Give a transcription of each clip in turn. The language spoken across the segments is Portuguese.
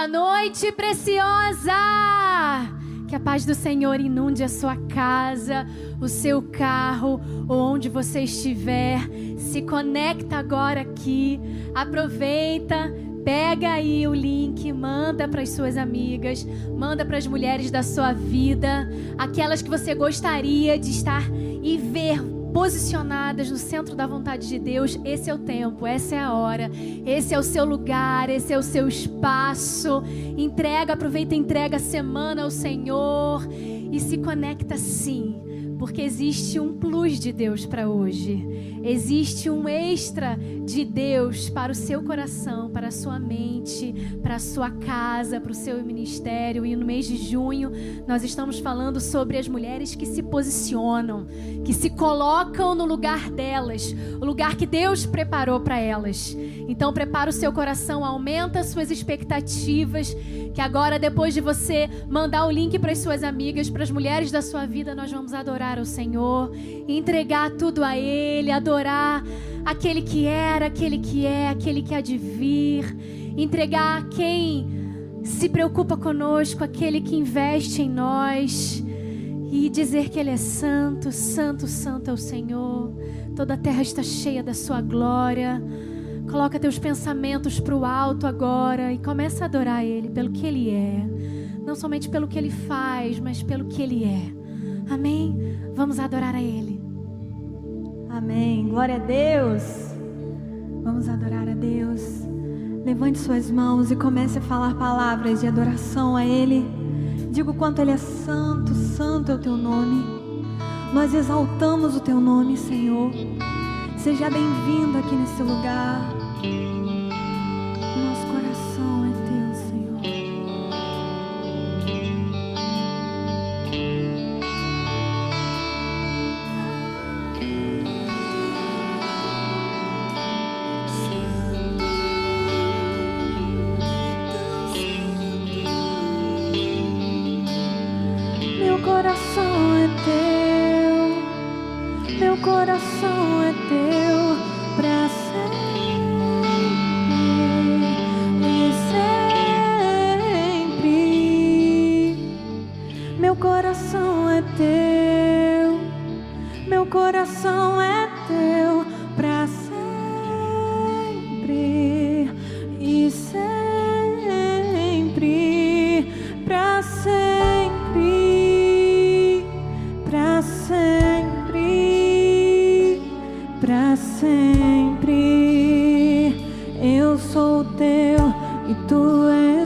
Boa noite, preciosa! Que a paz do Senhor inunde a sua casa, o seu carro, onde você estiver. Se conecta agora aqui. Aproveita, pega aí o link, manda para as suas amigas, manda para as mulheres da sua vida, aquelas que você gostaria de estar e ver posicionadas no centro da vontade de Deus, esse é o tempo, essa é a hora, esse é o seu lugar, esse é o seu espaço. Entrega, aproveita e entrega a semana ao Senhor e se conecta sim porque existe um plus de Deus para hoje. Existe um extra de Deus para o seu coração, para a sua mente, para a sua casa, para o seu ministério. E no mês de junho, nós estamos falando sobre as mulheres que se posicionam, que se colocam no lugar delas, o lugar que Deus preparou para elas. Então, prepara o seu coração, aumenta as suas expectativas, que agora, depois de você mandar o link para as suas amigas, para as mulheres da sua vida, nós vamos adorar adorar ao Senhor, entregar tudo a Ele, adorar aquele que era, aquele que é, aquele que há de vir, entregar a quem se preocupa conosco, aquele que investe em nós e dizer que Ele é santo, santo, santo é o Senhor. Toda a terra está cheia da Sua glória. Coloca teus pensamentos para o alto agora e começa a adorar Ele pelo que Ele é. Não somente pelo que Ele faz, mas pelo que Ele é. Amém? Vamos adorar a Ele. Amém. Glória a Deus. Vamos adorar a Deus. Levante suas mãos e comece a falar palavras de adoração a Ele. Diga o quanto Ele é santo, santo é o teu nome. Nós exaltamos o teu nome, Senhor. Seja bem-vindo aqui nesse lugar. para sempre. Eu sou teu e tu és.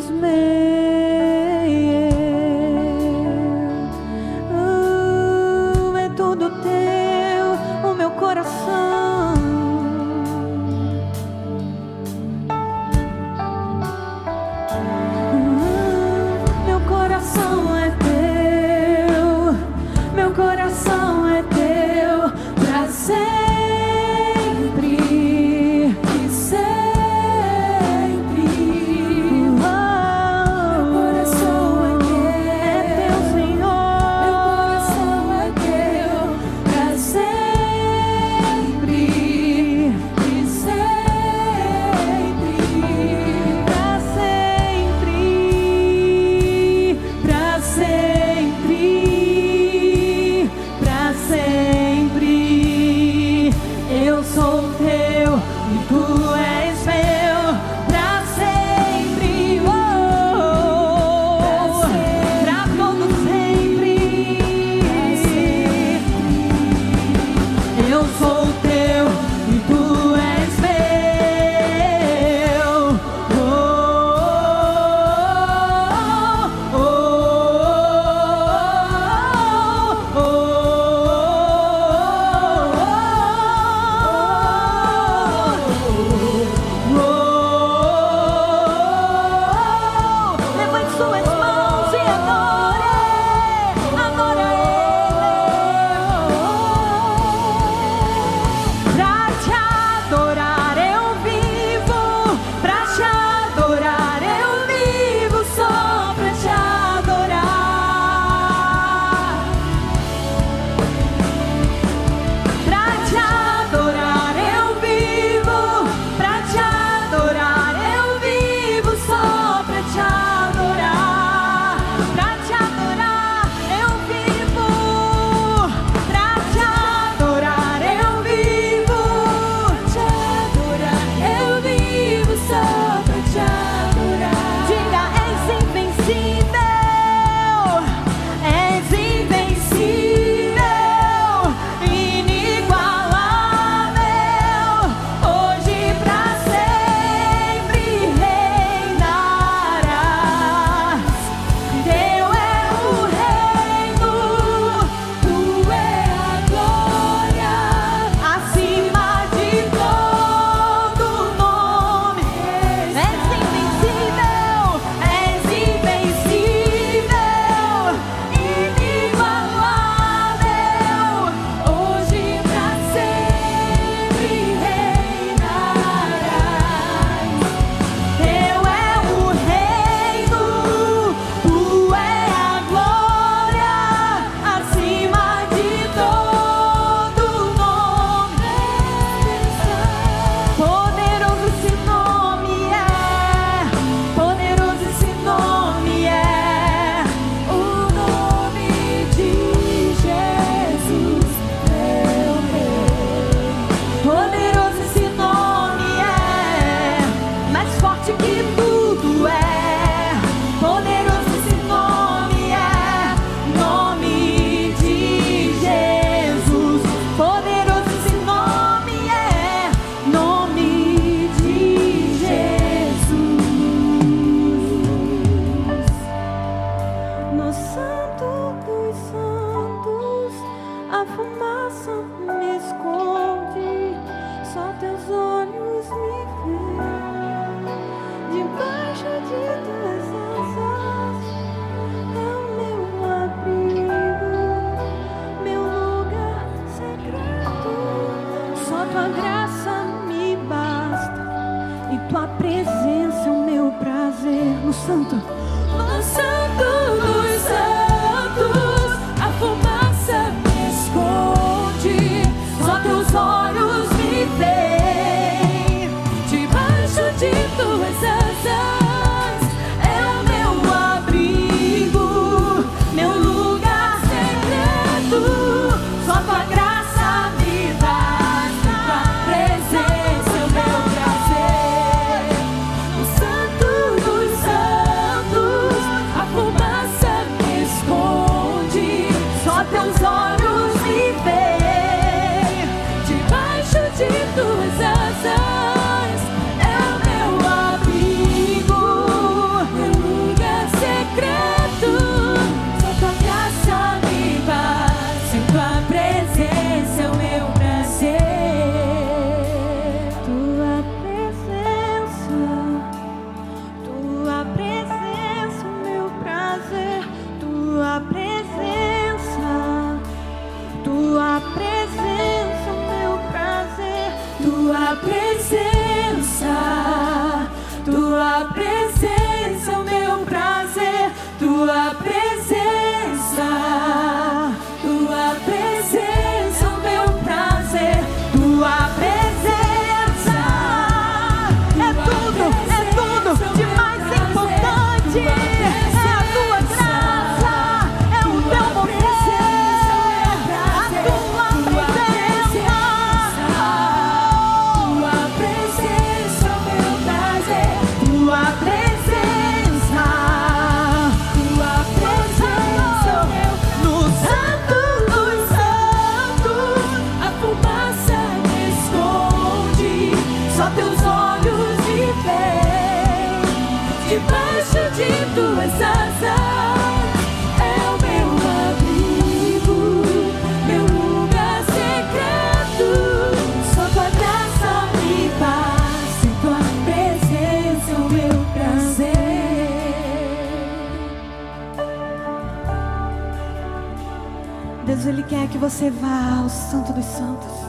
Quer que você vá ao Santo dos Santos.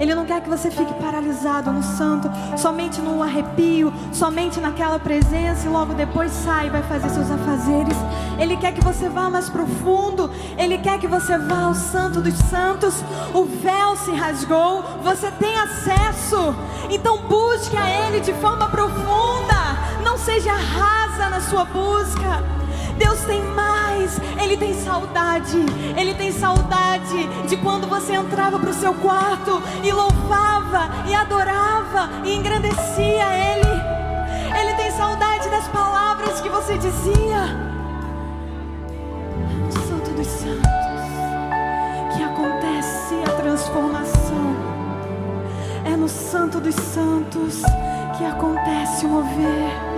Ele não quer que você fique paralisado no santo, somente no arrepio, somente naquela presença e logo depois sai e vai fazer seus afazeres. Ele quer que você vá mais profundo, ele quer que você vá ao Santo dos Santos. O véu se rasgou, você tem acesso, então busque a Ele de forma profunda, não seja rasa na sua busca. Deus tem mais, Ele tem saudade, Ele tem saudade de quando você entrava para o seu quarto e louvava, e adorava, e engrandecia Ele. Ele tem saudade das palavras que você dizia. Santo dos Santos, que acontece a transformação. É no Santo dos Santos que acontece o mover.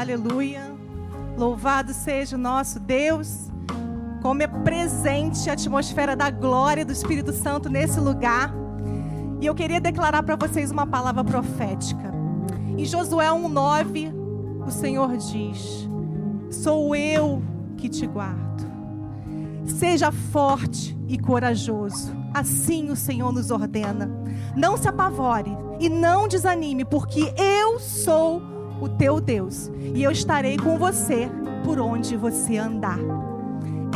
Aleluia. Louvado seja o nosso Deus. Como é presente a atmosfera da glória do Espírito Santo nesse lugar. E eu queria declarar para vocês uma palavra profética. Em Josué 1:9, o Senhor diz: Sou eu que te guardo. Seja forte e corajoso. Assim o Senhor nos ordena. Não se apavore e não desanime, porque eu sou o teu Deus e eu estarei com você por onde você andar.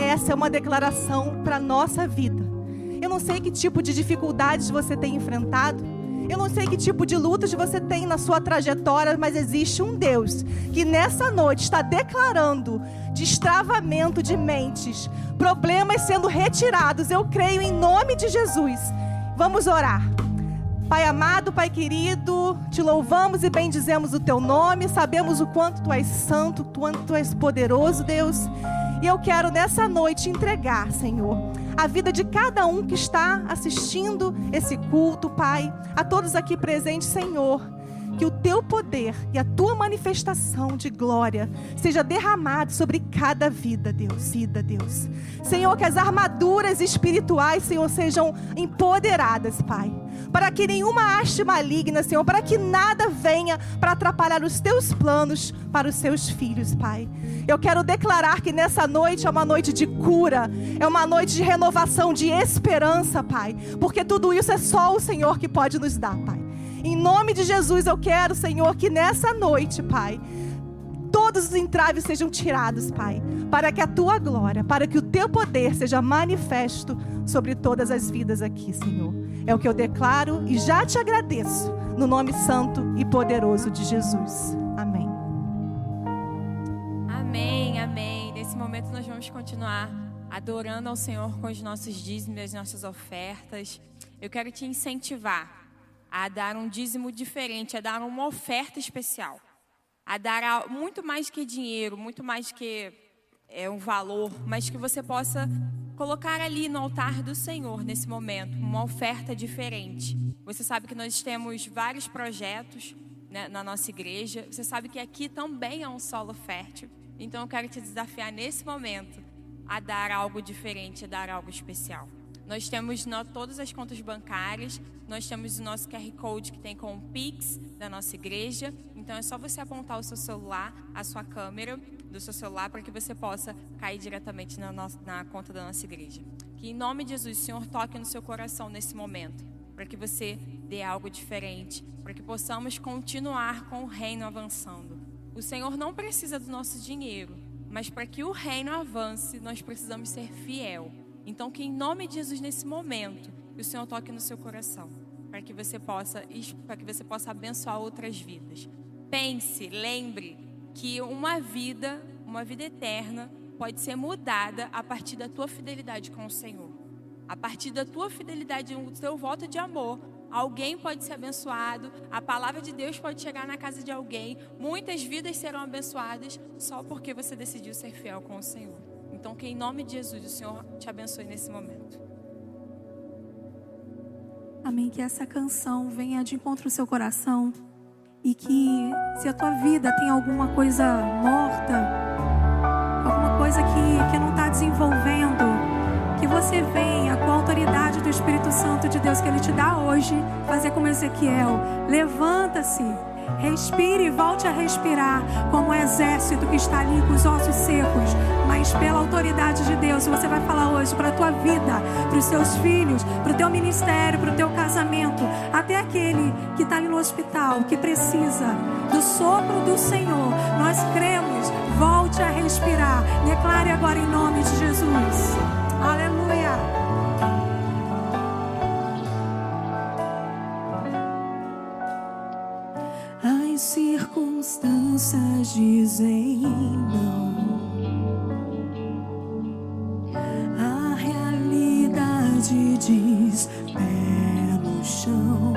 Essa é uma declaração para nossa vida. Eu não sei que tipo de dificuldades você tem enfrentado. Eu não sei que tipo de lutas você tem na sua trajetória, mas existe um Deus que nessa noite está declarando destravamento de mentes, problemas sendo retirados. Eu creio em nome de Jesus. Vamos orar. Pai amado, Pai querido, te louvamos e bendizemos o teu nome. Sabemos o quanto tu és santo, o quanto tu és poderoso, Deus. E eu quero nessa noite entregar, Senhor, a vida de cada um que está assistindo esse culto, Pai, a todos aqui presentes, Senhor que o teu poder e a tua manifestação de glória seja derramado sobre cada vida, Deus. Vida, Deus. Senhor, que as armaduras espirituais, Senhor, sejam empoderadas, Pai. Para que nenhuma haste maligna, Senhor, para que nada venha para atrapalhar os teus planos para os seus filhos, Pai. Eu quero declarar que nessa noite é uma noite de cura, é uma noite de renovação, de esperança, Pai. Porque tudo isso é só o Senhor que pode nos dar, Pai. Em nome de Jesus, eu quero, Senhor, que nessa noite, Pai, todos os entraves sejam tirados, Pai, para que a tua glória, para que o teu poder seja manifesto sobre todas as vidas aqui, Senhor. É o que eu declaro e já te agradeço, no nome santo e poderoso de Jesus. Amém. Amém, amém. Nesse momento nós vamos continuar adorando ao Senhor com os nossos dízimos, as nossas ofertas. Eu quero te incentivar a dar um dízimo diferente, a dar uma oferta especial, a dar muito mais que dinheiro, muito mais que é, um valor, mas que você possa colocar ali no altar do Senhor nesse momento uma oferta diferente. Você sabe que nós temos vários projetos né, na nossa igreja. Você sabe que aqui também é um solo fértil. Então eu quero te desafiar nesse momento a dar algo diferente, a dar algo especial. Nós temos no, todas as contas bancárias, nós temos o nosso QR Code que tem com o Pix da nossa igreja. Então é só você apontar o seu celular, a sua câmera do seu celular, para que você possa cair diretamente na, nossa, na conta da nossa igreja. Que em nome de Jesus, o Senhor toque no seu coração nesse momento, para que você dê algo diferente, para que possamos continuar com o reino avançando. O Senhor não precisa do nosso dinheiro, mas para que o reino avance, nós precisamos ser fiel. Então, que em nome de Jesus nesse momento, o Senhor toque no seu coração, para que você possa, para que você possa abençoar outras vidas. Pense, lembre que uma vida, uma vida eterna, pode ser mudada a partir da tua fidelidade com o Senhor. A partir da tua fidelidade, do teu voto de amor, alguém pode ser abençoado, a palavra de Deus pode chegar na casa de alguém, muitas vidas serão abençoadas só porque você decidiu ser fiel com o Senhor. Então, que em nome de Jesus o Senhor te abençoe nesse momento. Amém. Que essa canção venha de encontro ao seu coração. E que se a tua vida tem alguma coisa morta, alguma coisa que, que não está desenvolvendo, que você venha com a autoridade do Espírito Santo de Deus que Ele te dá hoje, fazer como Ezequiel. Levanta-se Respire e volte a respirar como um exército que está ali com os ossos secos. Mas pela autoridade de Deus, você vai falar hoje para a tua vida, para os seus filhos, para o teu ministério, para o teu casamento, até aquele que está ali no hospital, que precisa do sopro do Senhor. Nós cremos. Volte a respirar. Declare agora em nome de Jesus. Aleluia. Circunstâncias dizem não. A realidade diz pé no chão.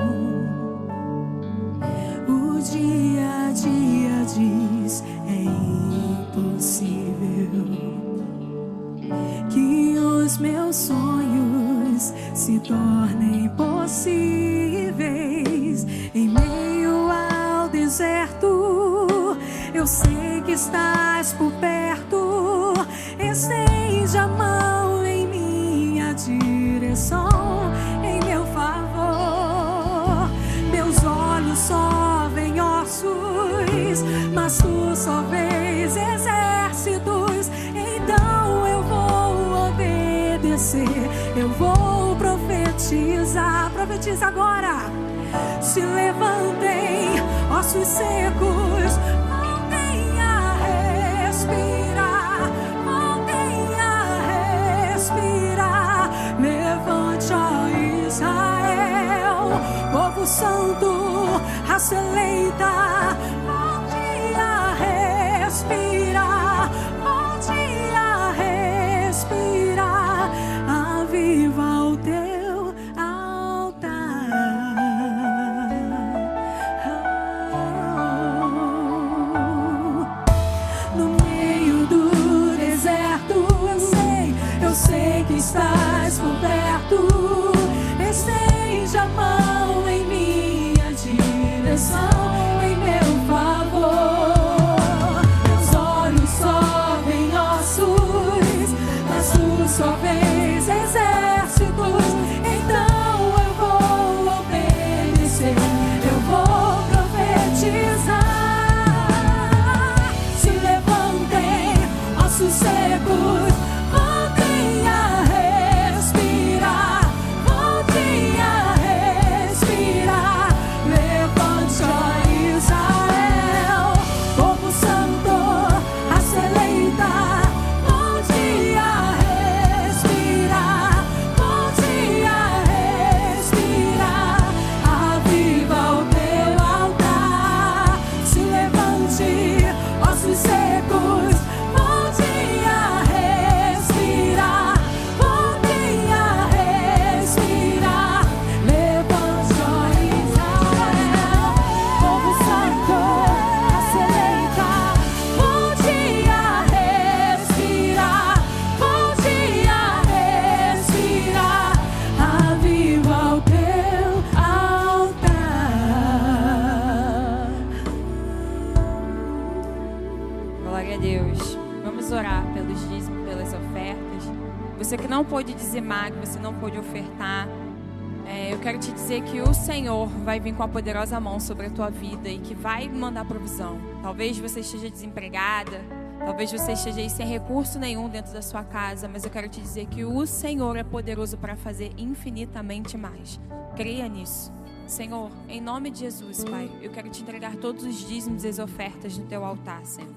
Senhor vai vir com a poderosa mão sobre a tua vida e que vai mandar provisão. Talvez você esteja desempregada, talvez você esteja aí sem recurso nenhum dentro da sua casa, mas eu quero te dizer que o Senhor é poderoso para fazer infinitamente mais. Creia nisso. Senhor, em nome de Jesus, Pai, eu quero te entregar todos os dízimos e as ofertas no teu altar, Senhor.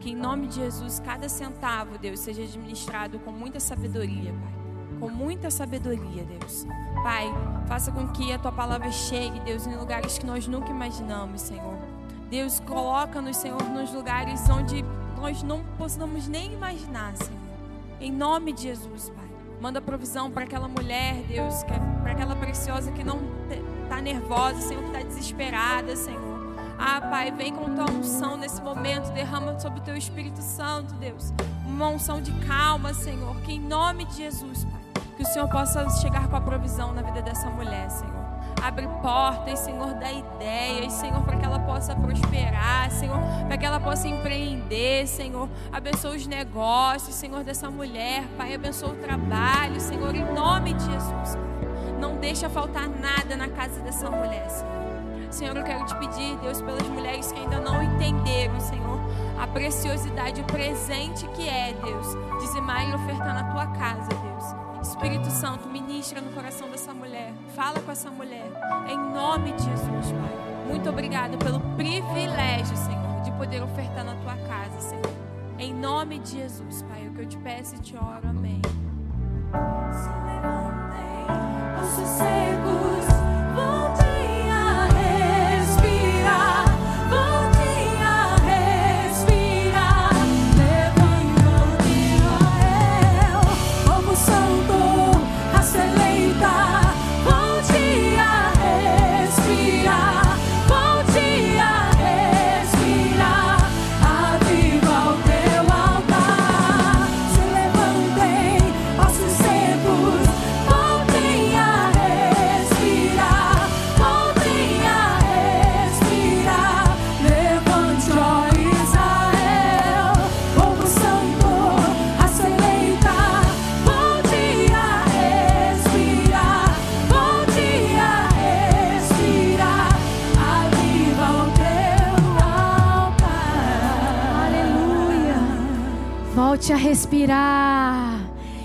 Que em nome de Jesus, cada centavo, Deus, seja administrado com muita sabedoria, Pai. Com muita sabedoria, Deus. Pai, faça com que a tua palavra chegue, Deus, em lugares que nós nunca imaginamos, Senhor. Deus, coloca-nos, Senhor, nos lugares onde nós não possamos nem imaginar, Senhor. Em nome de Jesus, Pai. Manda provisão para aquela mulher, Deus, para aquela preciosa que não está nervosa, Senhor, que está desesperada, Senhor. Ah, Pai, vem com tua unção nesse momento, derrama sobre o teu Espírito Santo, Deus. Uma unção de calma, Senhor, que em nome de Jesus, Pai, que o Senhor possa chegar com a provisão na vida dessa mulher, Senhor. Abre portas, Senhor, dá ideias, Senhor, para que ela possa prosperar, Senhor, para que ela possa empreender, Senhor. Abençoa os negócios, Senhor, dessa mulher, Pai. Abençoa o trabalho, Senhor, em nome de Jesus. Não deixa faltar nada na casa dessa mulher, Senhor. Senhor, eu quero te pedir, Deus, pelas mulheres que ainda não entenderam, Senhor, a preciosidade, o presente que é, Deus, dizimar e ofertar na tua casa, Deus. Espírito Santo, ministra no coração dessa mulher. Fala com essa mulher. Em nome de Jesus, Pai. Muito obrigado pelo privilégio, Senhor, de poder ofertar na tua casa, Senhor. Em nome de Jesus, Pai, é o que eu te peço e te oro. Amém. Se levantem respirar.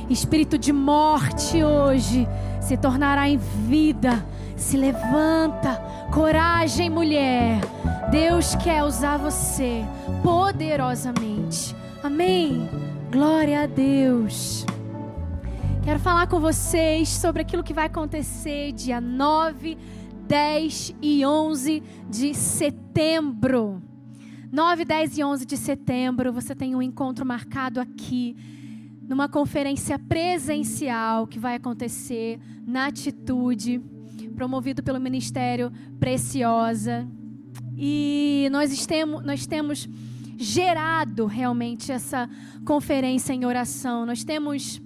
Espírito de morte hoje se tornará em vida. Se levanta. Coragem, mulher. Deus quer usar você poderosamente. Amém. Glória a Deus. Quero falar com vocês sobre aquilo que vai acontecer dia 9, 10 e 11 de setembro. 9, 10 e 11 de setembro, você tem um encontro marcado aqui, numa conferência presencial que vai acontecer na Atitude, promovido pelo Ministério Preciosa. E nós temos, nós temos gerado realmente essa conferência em oração. Nós temos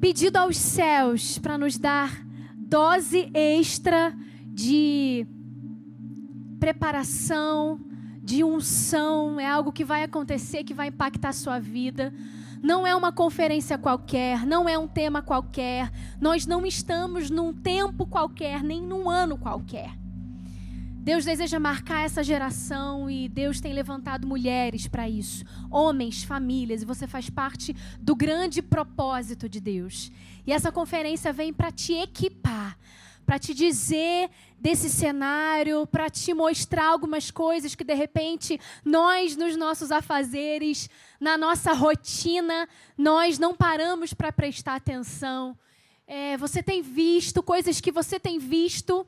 pedido aos céus para nos dar dose extra de preparação, de unção, é algo que vai acontecer, que vai impactar a sua vida. Não é uma conferência qualquer, não é um tema qualquer. Nós não estamos num tempo qualquer, nem num ano qualquer. Deus deseja marcar essa geração e Deus tem levantado mulheres para isso, homens, famílias, e você faz parte do grande propósito de Deus. E essa conferência vem para te equipar, para te dizer desse cenário, para te mostrar algumas coisas que de repente nós, nos nossos afazeres, na nossa rotina, nós não paramos para prestar atenção. É, você tem visto coisas que você tem visto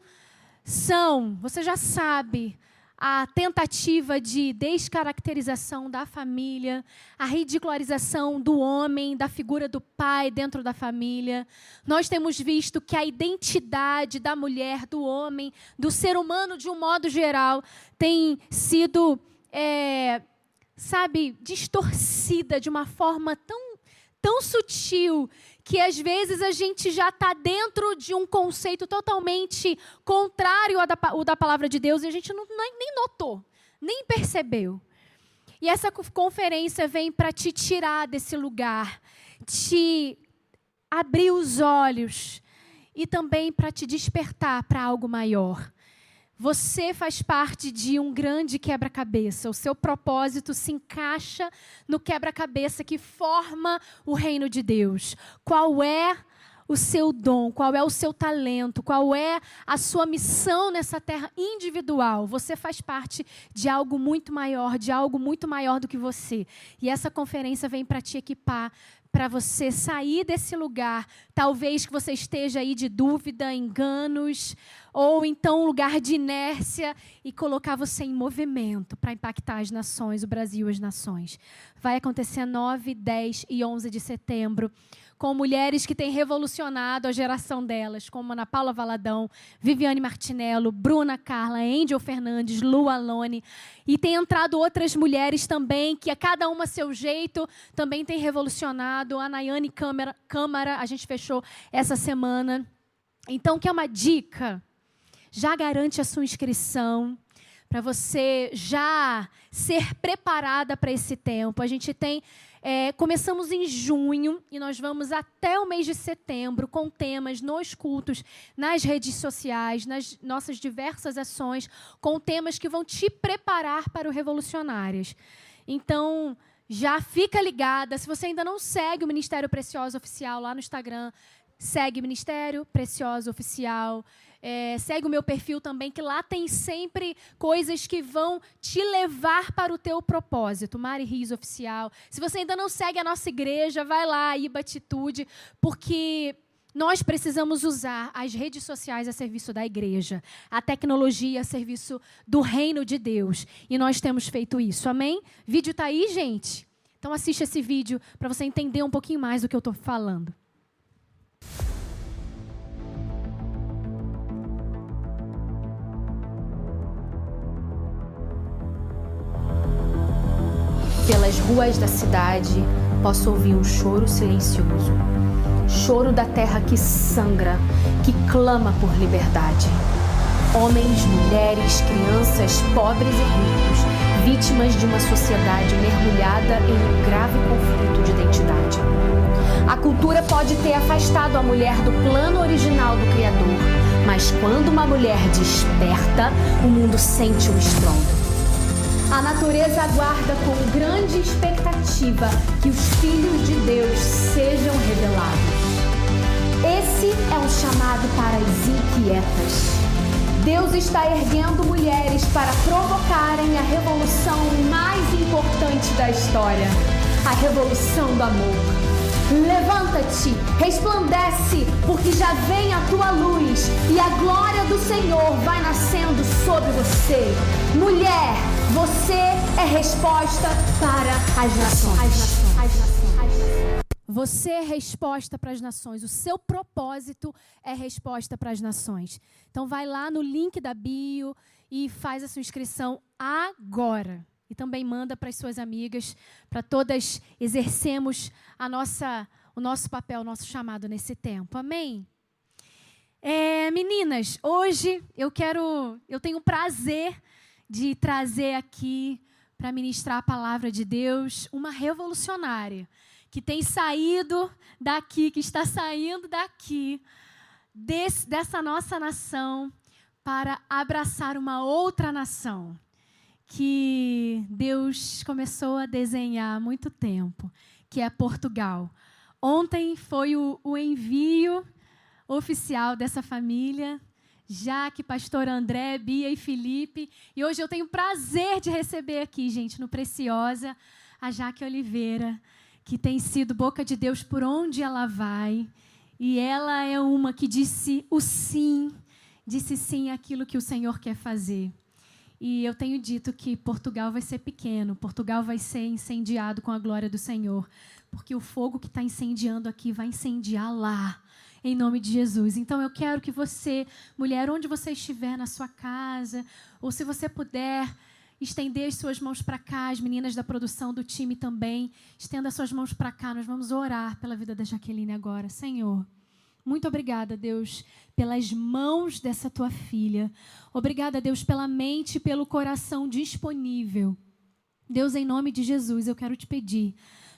são, você já sabe, a tentativa de descaracterização da família, a ridicularização do homem, da figura do pai dentro da família. Nós temos visto que a identidade da mulher, do homem, do ser humano de um modo geral, tem sido, é, sabe, distorcida de uma forma tão, tão sutil que às vezes a gente já está dentro de um conceito totalmente contrário ao da, ao da palavra de Deus e a gente não, nem notou, nem percebeu. E essa conferência vem para te tirar desse lugar, te abrir os olhos e também para te despertar para algo maior. Você faz parte de um grande quebra-cabeça. O seu propósito se encaixa no quebra-cabeça que forma o reino de Deus. Qual é o seu dom, qual é o seu talento, qual é a sua missão nessa terra individual. Você faz parte de algo muito maior, de algo muito maior do que você. E essa conferência vem para te equipar, para você sair desse lugar, talvez que você esteja aí de dúvida, enganos, ou então um lugar de inércia e colocar você em movimento para impactar as nações, o Brasil as nações. Vai acontecer 9, 10 e 11 de setembro com mulheres que têm revolucionado a geração delas, como Ana Paula Valadão, Viviane Martinello, Bruna Carla, Angel Fernandes, Lu Alone. E tem entrado outras mulheres também, que a cada uma seu jeito também tem revolucionado. A Nayane Câmara, Câmara, a gente fechou essa semana. Então, que é uma dica? Já garante a sua inscrição para você já ser preparada para esse tempo. A gente tem é, começamos em junho e nós vamos até o mês de setembro com temas nos cultos, nas redes sociais, nas nossas diversas ações, com temas que vão te preparar para o Revolucionárias. Então, já fica ligada. Se você ainda não segue o Ministério Precioso Oficial lá no Instagram, segue Ministério Precioso Oficial. É, segue o meu perfil também, que lá tem sempre coisas que vão te levar para o teu propósito. Mari Rios Oficial. Se você ainda não segue a nossa igreja, vai lá, Iba Atitude, porque nós precisamos usar as redes sociais a serviço da igreja, a tecnologia a serviço do reino de Deus. E nós temos feito isso. Amém? Vídeo está aí, gente? Então assista esse vídeo para você entender um pouquinho mais do que eu estou falando. Pelas ruas da cidade posso ouvir um choro silencioso. Choro da terra que sangra, que clama por liberdade. Homens, mulheres, crianças, pobres e ricos, vítimas de uma sociedade mergulhada em um grave conflito de identidade. A cultura pode ter afastado a mulher do plano original do Criador, mas quando uma mulher desperta, o mundo sente o estrondo. A natureza aguarda com grande expectativa que os filhos de Deus sejam revelados. Esse é um chamado para as inquietas. Deus está erguendo mulheres para provocarem a revolução mais importante da história a revolução do amor. Levanta-te, resplandece, porque já vem a tua luz e a glória do Senhor vai nascendo sobre você. Mulher, você é resposta para as nações. As nações. As nações. Você é resposta para as nações. O seu propósito é resposta para as nações. Então vai lá no link da bio e faz a sua inscrição agora. E também manda para as suas amigas, para todas exercemos a nossa, o nosso papel, o nosso chamado nesse tempo. Amém? É, meninas, hoje eu quero, eu tenho o prazer de trazer aqui para ministrar a palavra de Deus uma revolucionária que tem saído daqui, que está saindo daqui, desse, dessa nossa nação, para abraçar uma outra nação que Deus começou a desenhar há muito tempo, que é Portugal. Ontem foi o, o envio oficial dessa família, Jaque, pastor André, Bia e Felipe. E hoje eu tenho o prazer de receber aqui, gente, no Preciosa, a Jaque Oliveira que tem sido boca de Deus por onde ela vai. E ela é uma que disse o sim, disse sim àquilo que o Senhor quer fazer. E eu tenho dito que Portugal vai ser pequeno, Portugal vai ser incendiado com a glória do Senhor, porque o fogo que está incendiando aqui vai incendiar lá, em nome de Jesus. Então eu quero que você, mulher, onde você estiver na sua casa, ou se você puder, estender as suas mãos para cá, as meninas da produção do time também. Estenda as suas mãos para cá. Nós vamos orar pela vida da Jaqueline agora. Senhor, muito obrigada, Deus, pelas mãos dessa tua filha. Obrigada, Deus, pela mente e pelo coração disponível. Deus, em nome de Jesus, eu quero te pedir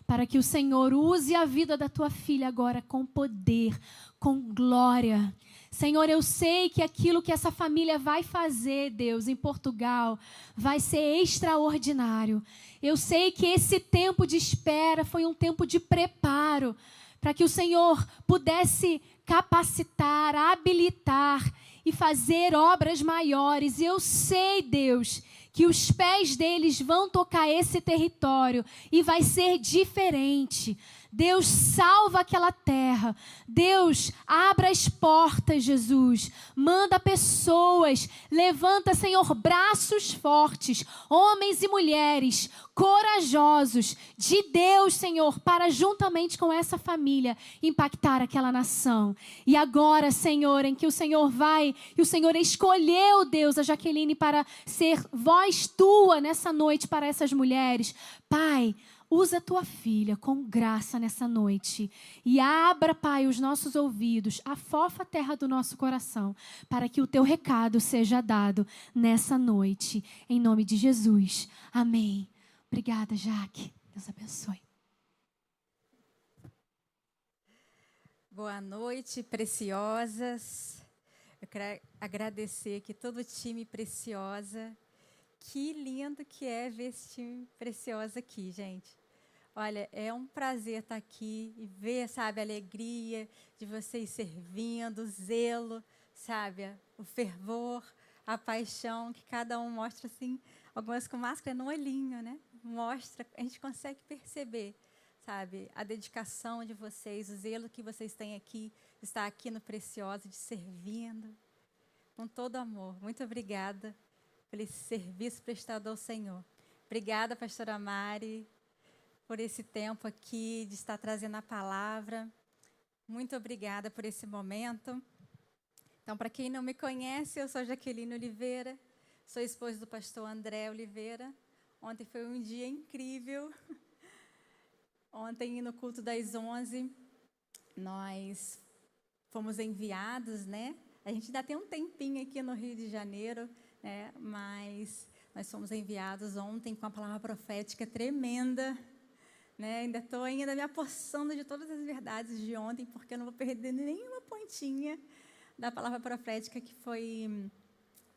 para que o Senhor use a vida da tua filha agora com poder, com glória. Senhor, eu sei que aquilo que essa família vai fazer, Deus, em Portugal, vai ser extraordinário. Eu sei que esse tempo de espera foi um tempo de preparo para que o Senhor pudesse capacitar, habilitar e fazer obras maiores. Eu sei, Deus, que os pés deles vão tocar esse território e vai ser diferente. Deus salva aquela terra. Deus abra as portas, Jesus. Manda pessoas. Levanta, Senhor, braços fortes, homens e mulheres corajosos de Deus, Senhor, para juntamente com essa família impactar aquela nação. E agora, Senhor, em que o Senhor vai, e o Senhor escolheu, Deus, a Jaqueline para ser voz tua nessa noite para essas mulheres. Pai, Usa a tua filha com graça nessa noite e abra, Pai, os nossos ouvidos, a terra do nosso coração, para que o teu recado seja dado nessa noite, em nome de Jesus. Amém. Obrigada, Jaque. Deus abençoe. Boa noite, preciosas. Eu quero agradecer aqui todo o time preciosa que lindo que é ver esse time precioso aqui, gente. Olha, é um prazer estar aqui e ver, sabe, a alegria de vocês servindo, o zelo, sabe, o fervor, a paixão que cada um mostra assim, algumas com máscara no olhinho, né? Mostra, a gente consegue perceber, sabe, a dedicação de vocês, o zelo que vocês têm aqui, estar aqui no Precioso, de servindo, com todo amor. Muito obrigada esse serviço prestado ao Senhor. Obrigada, pastora Mari, por esse tempo aqui de estar trazendo a palavra. Muito obrigada por esse momento. Então, para quem não me conhece, eu sou Jaqueline Oliveira, sou esposa do pastor André Oliveira. Ontem foi um dia incrível. Ontem, no culto das 11, nós fomos enviados, né? A gente ainda tem um tempinho aqui no Rio de Janeiro é, mas nós fomos enviados ontem com a palavra profética tremenda. Né? Ainda estou ainda me apossando de todas as verdades de ontem, porque eu não vou perder nenhuma pontinha da palavra profética que foi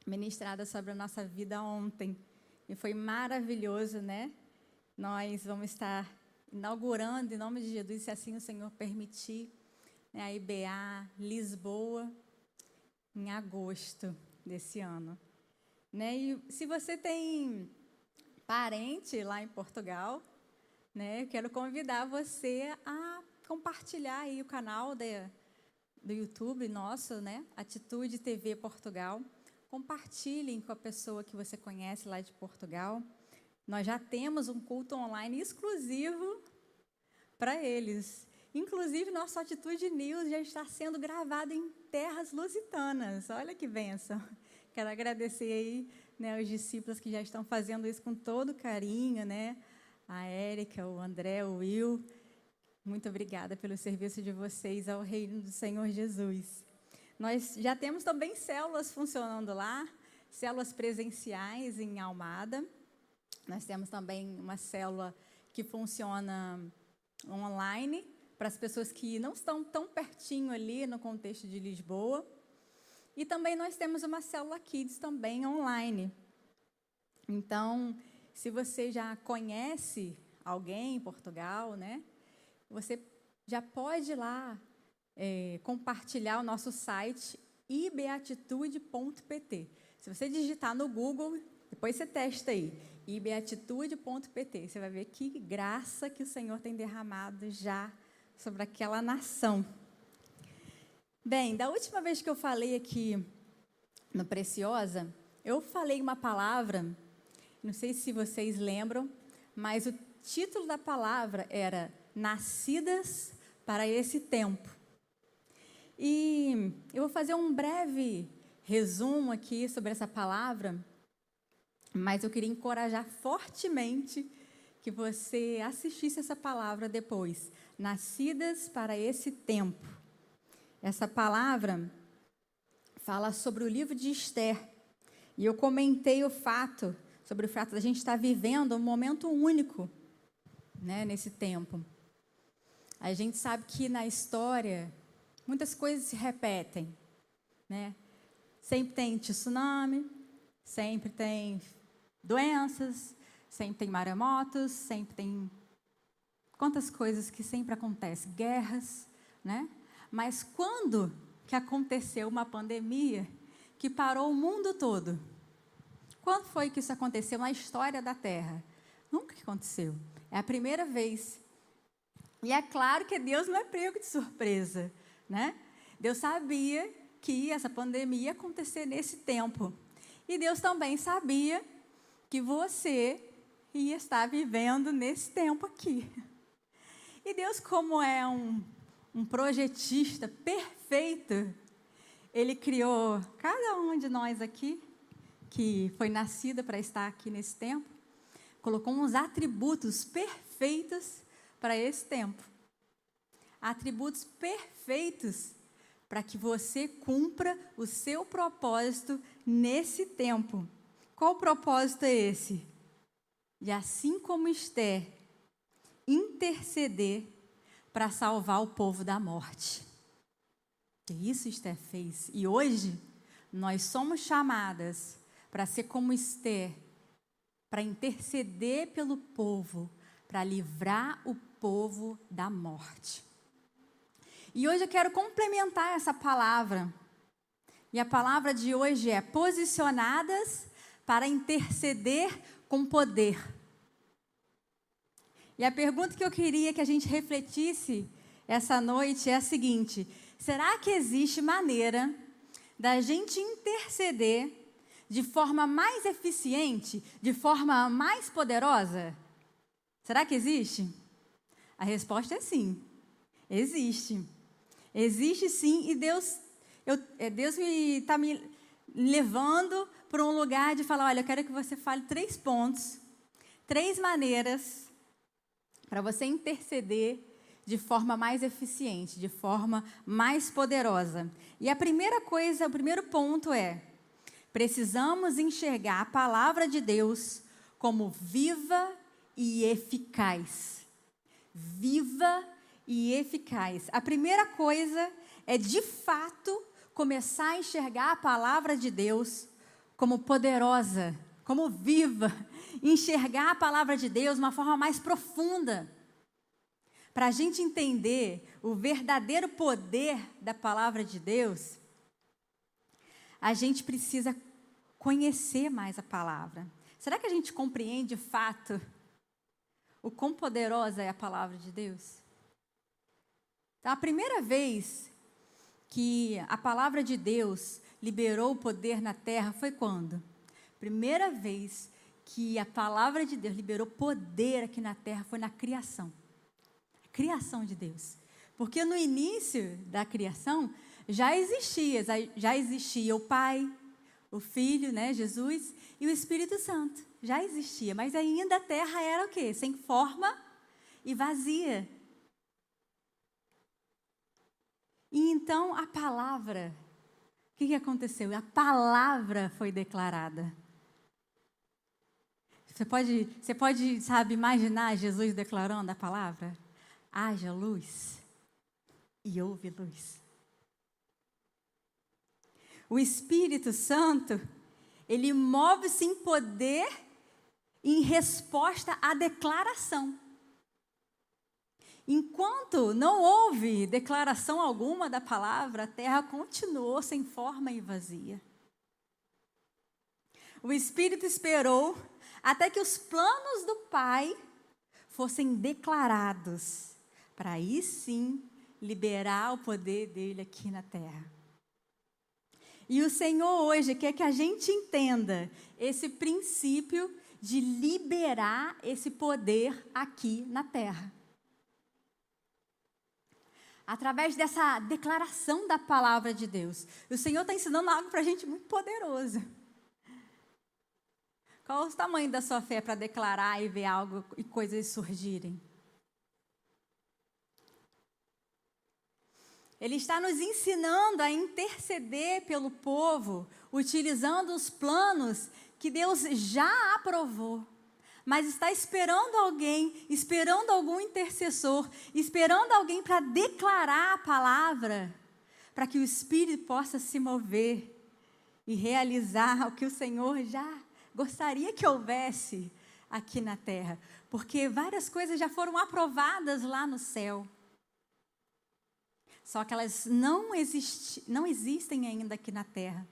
ministrada sobre a nossa vida ontem. e foi maravilhoso, né? Nós vamos estar inaugurando, em nome de Jesus, se assim o Senhor permitir, né, a IBA Lisboa, em agosto desse ano. Né? E se você tem parente lá em Portugal, né, eu quero convidar você a compartilhar aí o canal de, do YouTube nosso, né, Atitude TV Portugal. Compartilhem com a pessoa que você conhece lá de Portugal. Nós já temos um culto online exclusivo para eles. Inclusive, nossa Atitude News já está sendo gravado em terras lusitanas. Olha que benção. Quero agradecer aí né, os discípulos que já estão fazendo isso com todo carinho, né? A Érica, o André, o Will. Muito obrigada pelo serviço de vocês ao reino do Senhor Jesus. Nós já temos também células funcionando lá, células presenciais em Almada. Nós temos também uma célula que funciona online para as pessoas que não estão tão pertinho ali no contexto de Lisboa. E também nós temos uma célula Kids também online. Então, se você já conhece alguém em Portugal, né, você já pode ir lá é, compartilhar o nosso site ibeatitude.pt. Se você digitar no Google, depois você testa aí, ibeatitude.pt, você vai ver que graça que o Senhor tem derramado já sobre aquela nação. Bem, da última vez que eu falei aqui no Preciosa, eu falei uma palavra, não sei se vocês lembram, mas o título da palavra era Nascidas para esse tempo. E eu vou fazer um breve resumo aqui sobre essa palavra, mas eu queria encorajar fortemente que você assistisse essa palavra depois. Nascidas para esse tempo. Essa palavra fala sobre o livro de Esther. E eu comentei o fato, sobre o fato da gente estar vivendo um momento único né, nesse tempo. A gente sabe que na história muitas coisas se repetem, né? Sempre tem tsunami, sempre tem doenças, sempre tem maremotos, sempre tem quantas coisas que sempre acontecem, guerras, né? Mas quando que aconteceu uma pandemia que parou o mundo todo? Quando foi que isso aconteceu na história da Terra? Nunca aconteceu. É a primeira vez. E é claro que Deus não é pego de surpresa né? Deus sabia que essa pandemia ia acontecer nesse tempo. E Deus também sabia que você ia estar vivendo nesse tempo aqui. E Deus, como é um, um projetista perfeito, Ele criou cada um de nós aqui, que foi nascida para estar aqui nesse tempo, colocou uns atributos perfeitos para esse tempo atributos perfeitos para que você cumpra o seu propósito nesse tempo. Qual propósito é esse? De assim como Esther, interceder para salvar o povo da morte. E isso Esther fez. E hoje nós somos chamadas para ser como Esther, para interceder pelo povo, para livrar o povo da morte. E hoje eu quero complementar essa palavra. E a palavra de hoje é posicionadas para interceder com poder. E a pergunta que eu queria que a gente refletisse essa noite é a seguinte: será que existe maneira da gente interceder de forma mais eficiente, de forma mais poderosa? Será que existe? A resposta é sim. Existe. Existe sim, e Deus, eu, é, Deus está me levando para um lugar de falar: olha, eu quero que você fale três pontos, três maneiras para você interceder de forma mais eficiente, de forma mais poderosa. E a primeira coisa, o primeiro ponto é: precisamos enxergar a palavra de Deus como viva e eficaz. Viva e eficaz. A primeira coisa é, de fato, começar a enxergar a palavra de Deus como poderosa, como viva, enxergar a palavra de Deus de uma forma mais profunda. Para a gente entender o verdadeiro poder da palavra de Deus, a gente precisa conhecer mais a palavra. Será que a gente compreende de fato o quão poderosa é a palavra de Deus? Então, a primeira vez que a palavra de Deus liberou o poder na terra foi quando? Primeira vez que a palavra de Deus liberou poder aqui na terra foi na criação. A criação de Deus. Porque no início da criação já existia, já existia o Pai, o Filho, né, Jesus, e o Espírito Santo. Já existia, mas ainda a terra era o quê? Sem forma e vazia. E então a palavra, o que, que aconteceu? A palavra foi declarada. Você pode, você pode, sabe, imaginar Jesus declarando a palavra? Haja luz e houve luz. O Espírito Santo, ele move-se em poder em resposta à declaração. Enquanto não houve declaração alguma da palavra, a terra continuou sem forma e vazia. O Espírito esperou até que os planos do Pai fossem declarados, para aí sim liberar o poder dele aqui na terra. E o Senhor hoje quer que a gente entenda esse princípio de liberar esse poder aqui na terra. Através dessa declaração da palavra de Deus. O Senhor está ensinando algo para a gente muito poderoso. Qual o tamanho da sua fé para declarar e ver algo e coisas surgirem? Ele está nos ensinando a interceder pelo povo, utilizando os planos que Deus já aprovou. Mas está esperando alguém, esperando algum intercessor, esperando alguém para declarar a palavra, para que o Espírito possa se mover e realizar o que o Senhor já gostaria que houvesse aqui na terra. Porque várias coisas já foram aprovadas lá no céu. Só que elas não, existi, não existem ainda aqui na terra.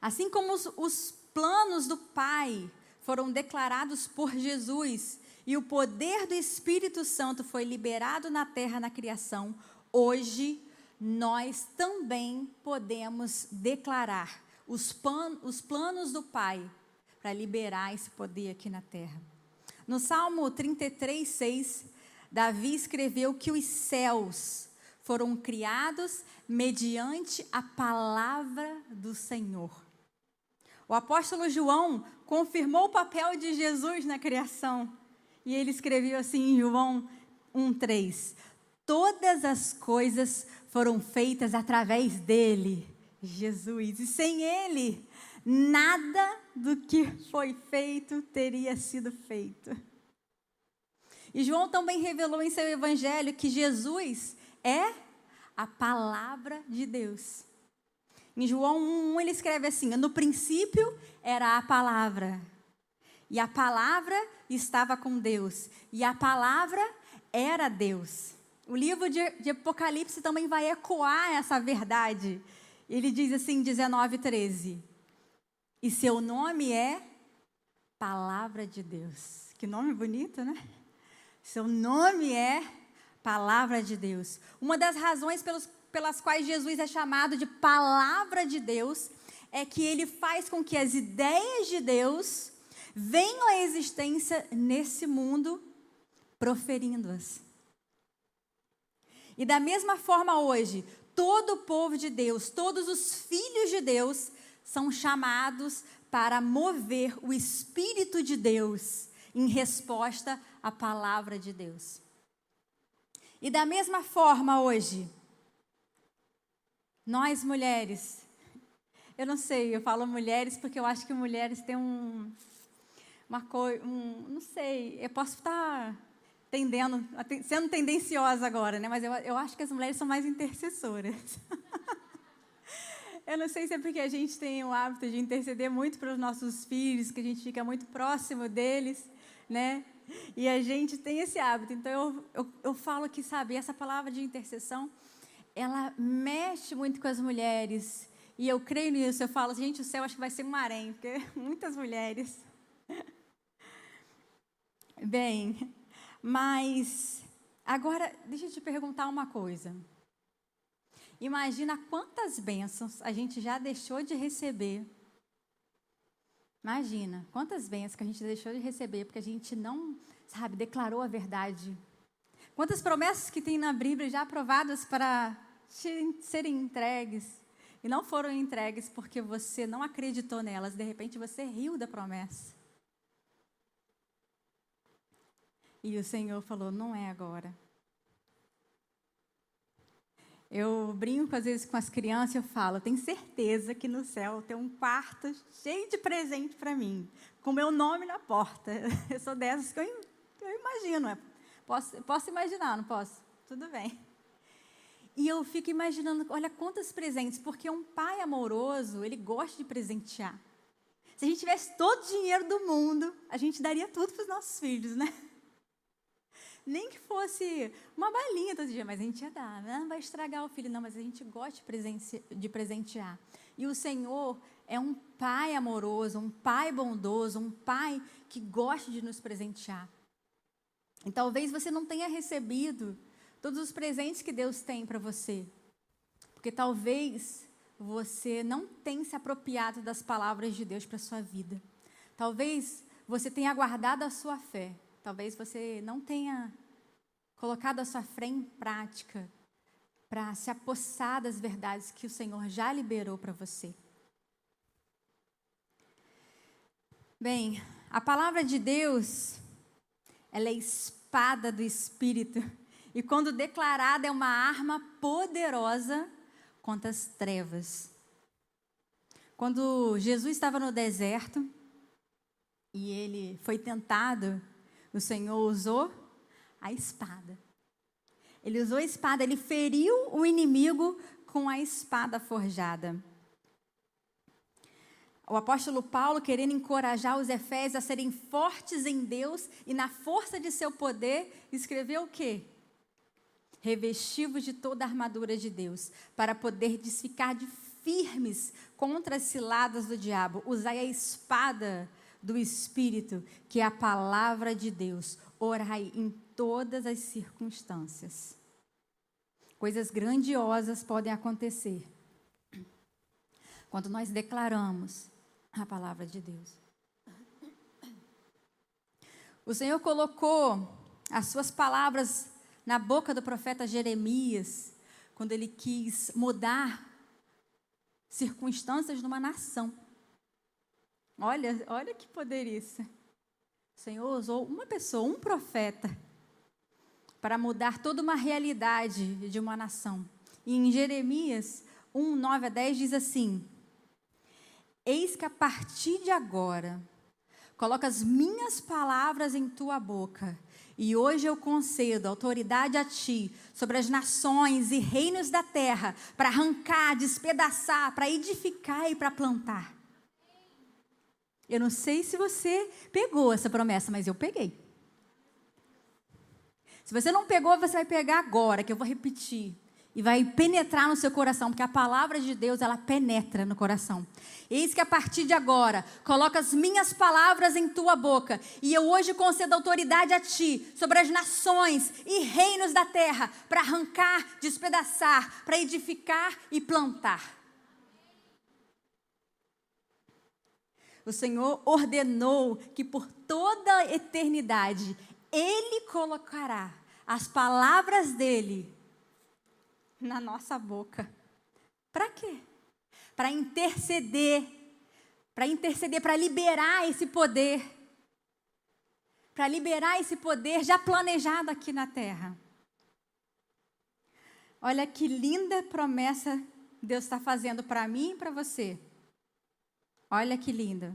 Assim como os, os planos do Pai foram declarados por Jesus e o poder do Espírito Santo foi liberado na terra na criação, hoje nós também podemos declarar os, pan, os planos do Pai para liberar esse poder aqui na terra. No Salmo 33, 6, Davi escreveu que os céus foram criados mediante a palavra do Senhor. O apóstolo João confirmou o papel de Jesus na criação. E ele escreveu assim em João 1:3: Todas as coisas foram feitas através dele, Jesus, e sem ele nada do que foi feito teria sido feito. E João também revelou em seu evangelho que Jesus é a palavra de Deus. Em João 1, ele escreve assim: No princípio era a palavra, e a palavra estava com Deus, e a palavra era Deus. O livro de, de Apocalipse também vai ecoar essa verdade. Ele diz assim, 19, 13: E seu nome é Palavra de Deus. Que nome bonito, né? Seu nome é Palavra de Deus. Uma das razões pelos, pelas quais Jesus é chamado de Palavra de Deus é que ele faz com que as ideias de Deus venham à existência nesse mundo, proferindo-as. E da mesma forma hoje, todo o povo de Deus, todos os filhos de Deus, são chamados para mover o Espírito de Deus em resposta à palavra de Deus. E da mesma forma hoje, nós mulheres, eu não sei, eu falo mulheres porque eu acho que mulheres têm um, uma coisa, um, não sei, eu posso estar tendendo, sendo tendenciosa agora, né? Mas eu, eu acho que as mulheres são mais intercessoras. Eu não sei se é porque a gente tem o hábito de interceder muito para os nossos filhos, que a gente fica muito próximo deles, né? E a gente tem esse hábito. Então eu, eu, eu falo que, sabe, essa palavra de intercessão, ela mexe muito com as mulheres. E eu creio nisso. Eu falo, gente, o céu acho que vai ser um harém, porque muitas mulheres. Bem, mas agora deixa eu te perguntar uma coisa. Imagina quantas bênçãos a gente já deixou de receber. Imagina quantas bênçãos que a gente deixou de receber porque a gente não, sabe, declarou a verdade. Quantas promessas que tem na Bíblia já aprovadas para serem entregues e não foram entregues porque você não acreditou nelas, de repente você riu da promessa. E o Senhor falou: não é agora. Eu brinco às vezes com as crianças e eu falo, tenho certeza que no céu tem um quarto cheio de presente para mim, com meu nome na porta. Eu sou dessas que eu, eu imagino. É. Posso, posso imaginar, não posso? Tudo bem. E eu fico imaginando, olha quantos presentes, porque um pai amoroso, ele gosta de presentear. Se a gente tivesse todo o dinheiro do mundo, a gente daria tudo para os nossos filhos, né? Nem que fosse uma balinha todo dia, mas a gente ia dar. Não vai estragar o filho, não, mas a gente gosta de presentear. E o Senhor é um pai amoroso, um pai bondoso, um pai que gosta de nos presentear. E talvez você não tenha recebido todos os presentes que Deus tem para você. Porque talvez você não tenha se apropriado das palavras de Deus para sua vida. Talvez você tenha guardado a sua fé. Talvez você não tenha colocado a sua fé em prática para se apossar das verdades que o Senhor já liberou para você. Bem, a palavra de Deus, ela é espada do Espírito. E quando declarada, é uma arma poderosa contra as trevas. Quando Jesus estava no deserto e ele foi tentado o Senhor usou a espada. Ele usou a espada, ele feriu o inimigo com a espada forjada. O apóstolo Paulo, querendo encorajar os efésios a serem fortes em Deus e na força de seu poder, escreveu o quê? Revestivos de toda a armadura de Deus, para poder ficar de firmes contra as ciladas do diabo. Usai a espada do Espírito, que é a palavra de Deus. Orai em todas as circunstâncias. Coisas grandiosas podem acontecer quando nós declaramos a palavra de Deus. O Senhor colocou as suas palavras na boca do profeta Jeremias, quando ele quis mudar circunstâncias numa nação. Olha, olha que poder isso. O Senhor usou uma pessoa, um profeta, para mudar toda uma realidade de uma nação. E em Jeremias 1, 9 a 10 diz assim: Eis que a partir de agora coloca as minhas palavras em tua boca, e hoje eu concedo autoridade a ti sobre as nações e reinos da terra, para arrancar, despedaçar, para edificar e para plantar. Eu não sei se você pegou essa promessa, mas eu peguei. Se você não pegou, você vai pegar agora, que eu vou repetir. E vai penetrar no seu coração, porque a palavra de Deus, ela penetra no coração. Eis que a partir de agora, coloca as minhas palavras em tua boca, e eu hoje concedo autoridade a ti sobre as nações e reinos da terra, para arrancar, despedaçar, para edificar e plantar. O Senhor ordenou que por toda a eternidade Ele colocará as palavras dele na nossa boca. Para quê? Para interceder, para interceder, para liberar esse poder, para liberar esse poder já planejado aqui na terra. Olha que linda promessa Deus está fazendo para mim e para você. Olha que linda.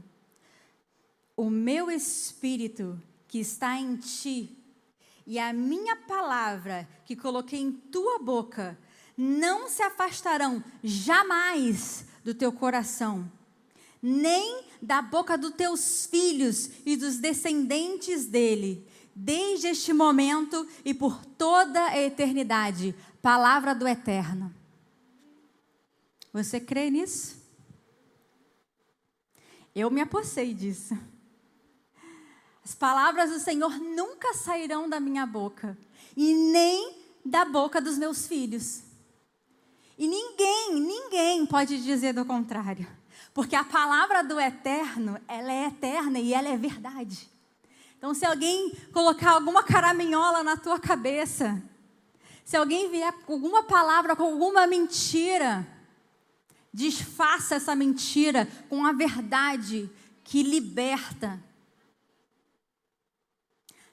O meu espírito que está em ti e a minha palavra que coloquei em tua boca não se afastarão jamais do teu coração, nem da boca dos teus filhos e dos descendentes dele, desde este momento e por toda a eternidade. Palavra do Eterno. Você crê nisso? Eu me apossei disso. As palavras do Senhor nunca sairão da minha boca e nem da boca dos meus filhos. E ninguém, ninguém pode dizer do contrário. Porque a palavra do eterno, ela é eterna e ela é verdade. Então, se alguém colocar alguma caraminhola na tua cabeça, se alguém vier com alguma palavra, com alguma mentira, desfaça essa mentira com a verdade que liberta.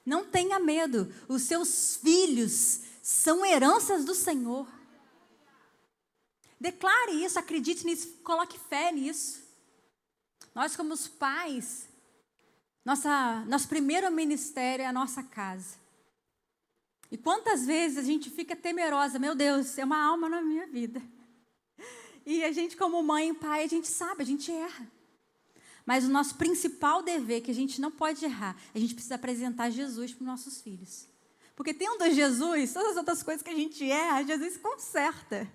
Não tenha medo, os seus filhos são heranças do Senhor. Declare isso, acredite nisso, coloque fé nisso. Nós, como os pais, nossa, nosso primeiro ministério é a nossa casa. E quantas vezes a gente fica temerosa, meu Deus, é uma alma na minha vida. E a gente, como mãe e pai, a gente sabe, a gente erra. Mas o nosso principal dever, que a gente não pode errar, a gente precisa apresentar Jesus para os nossos filhos. Porque tendo Jesus, todas as outras coisas que a gente erra, Jesus conserta.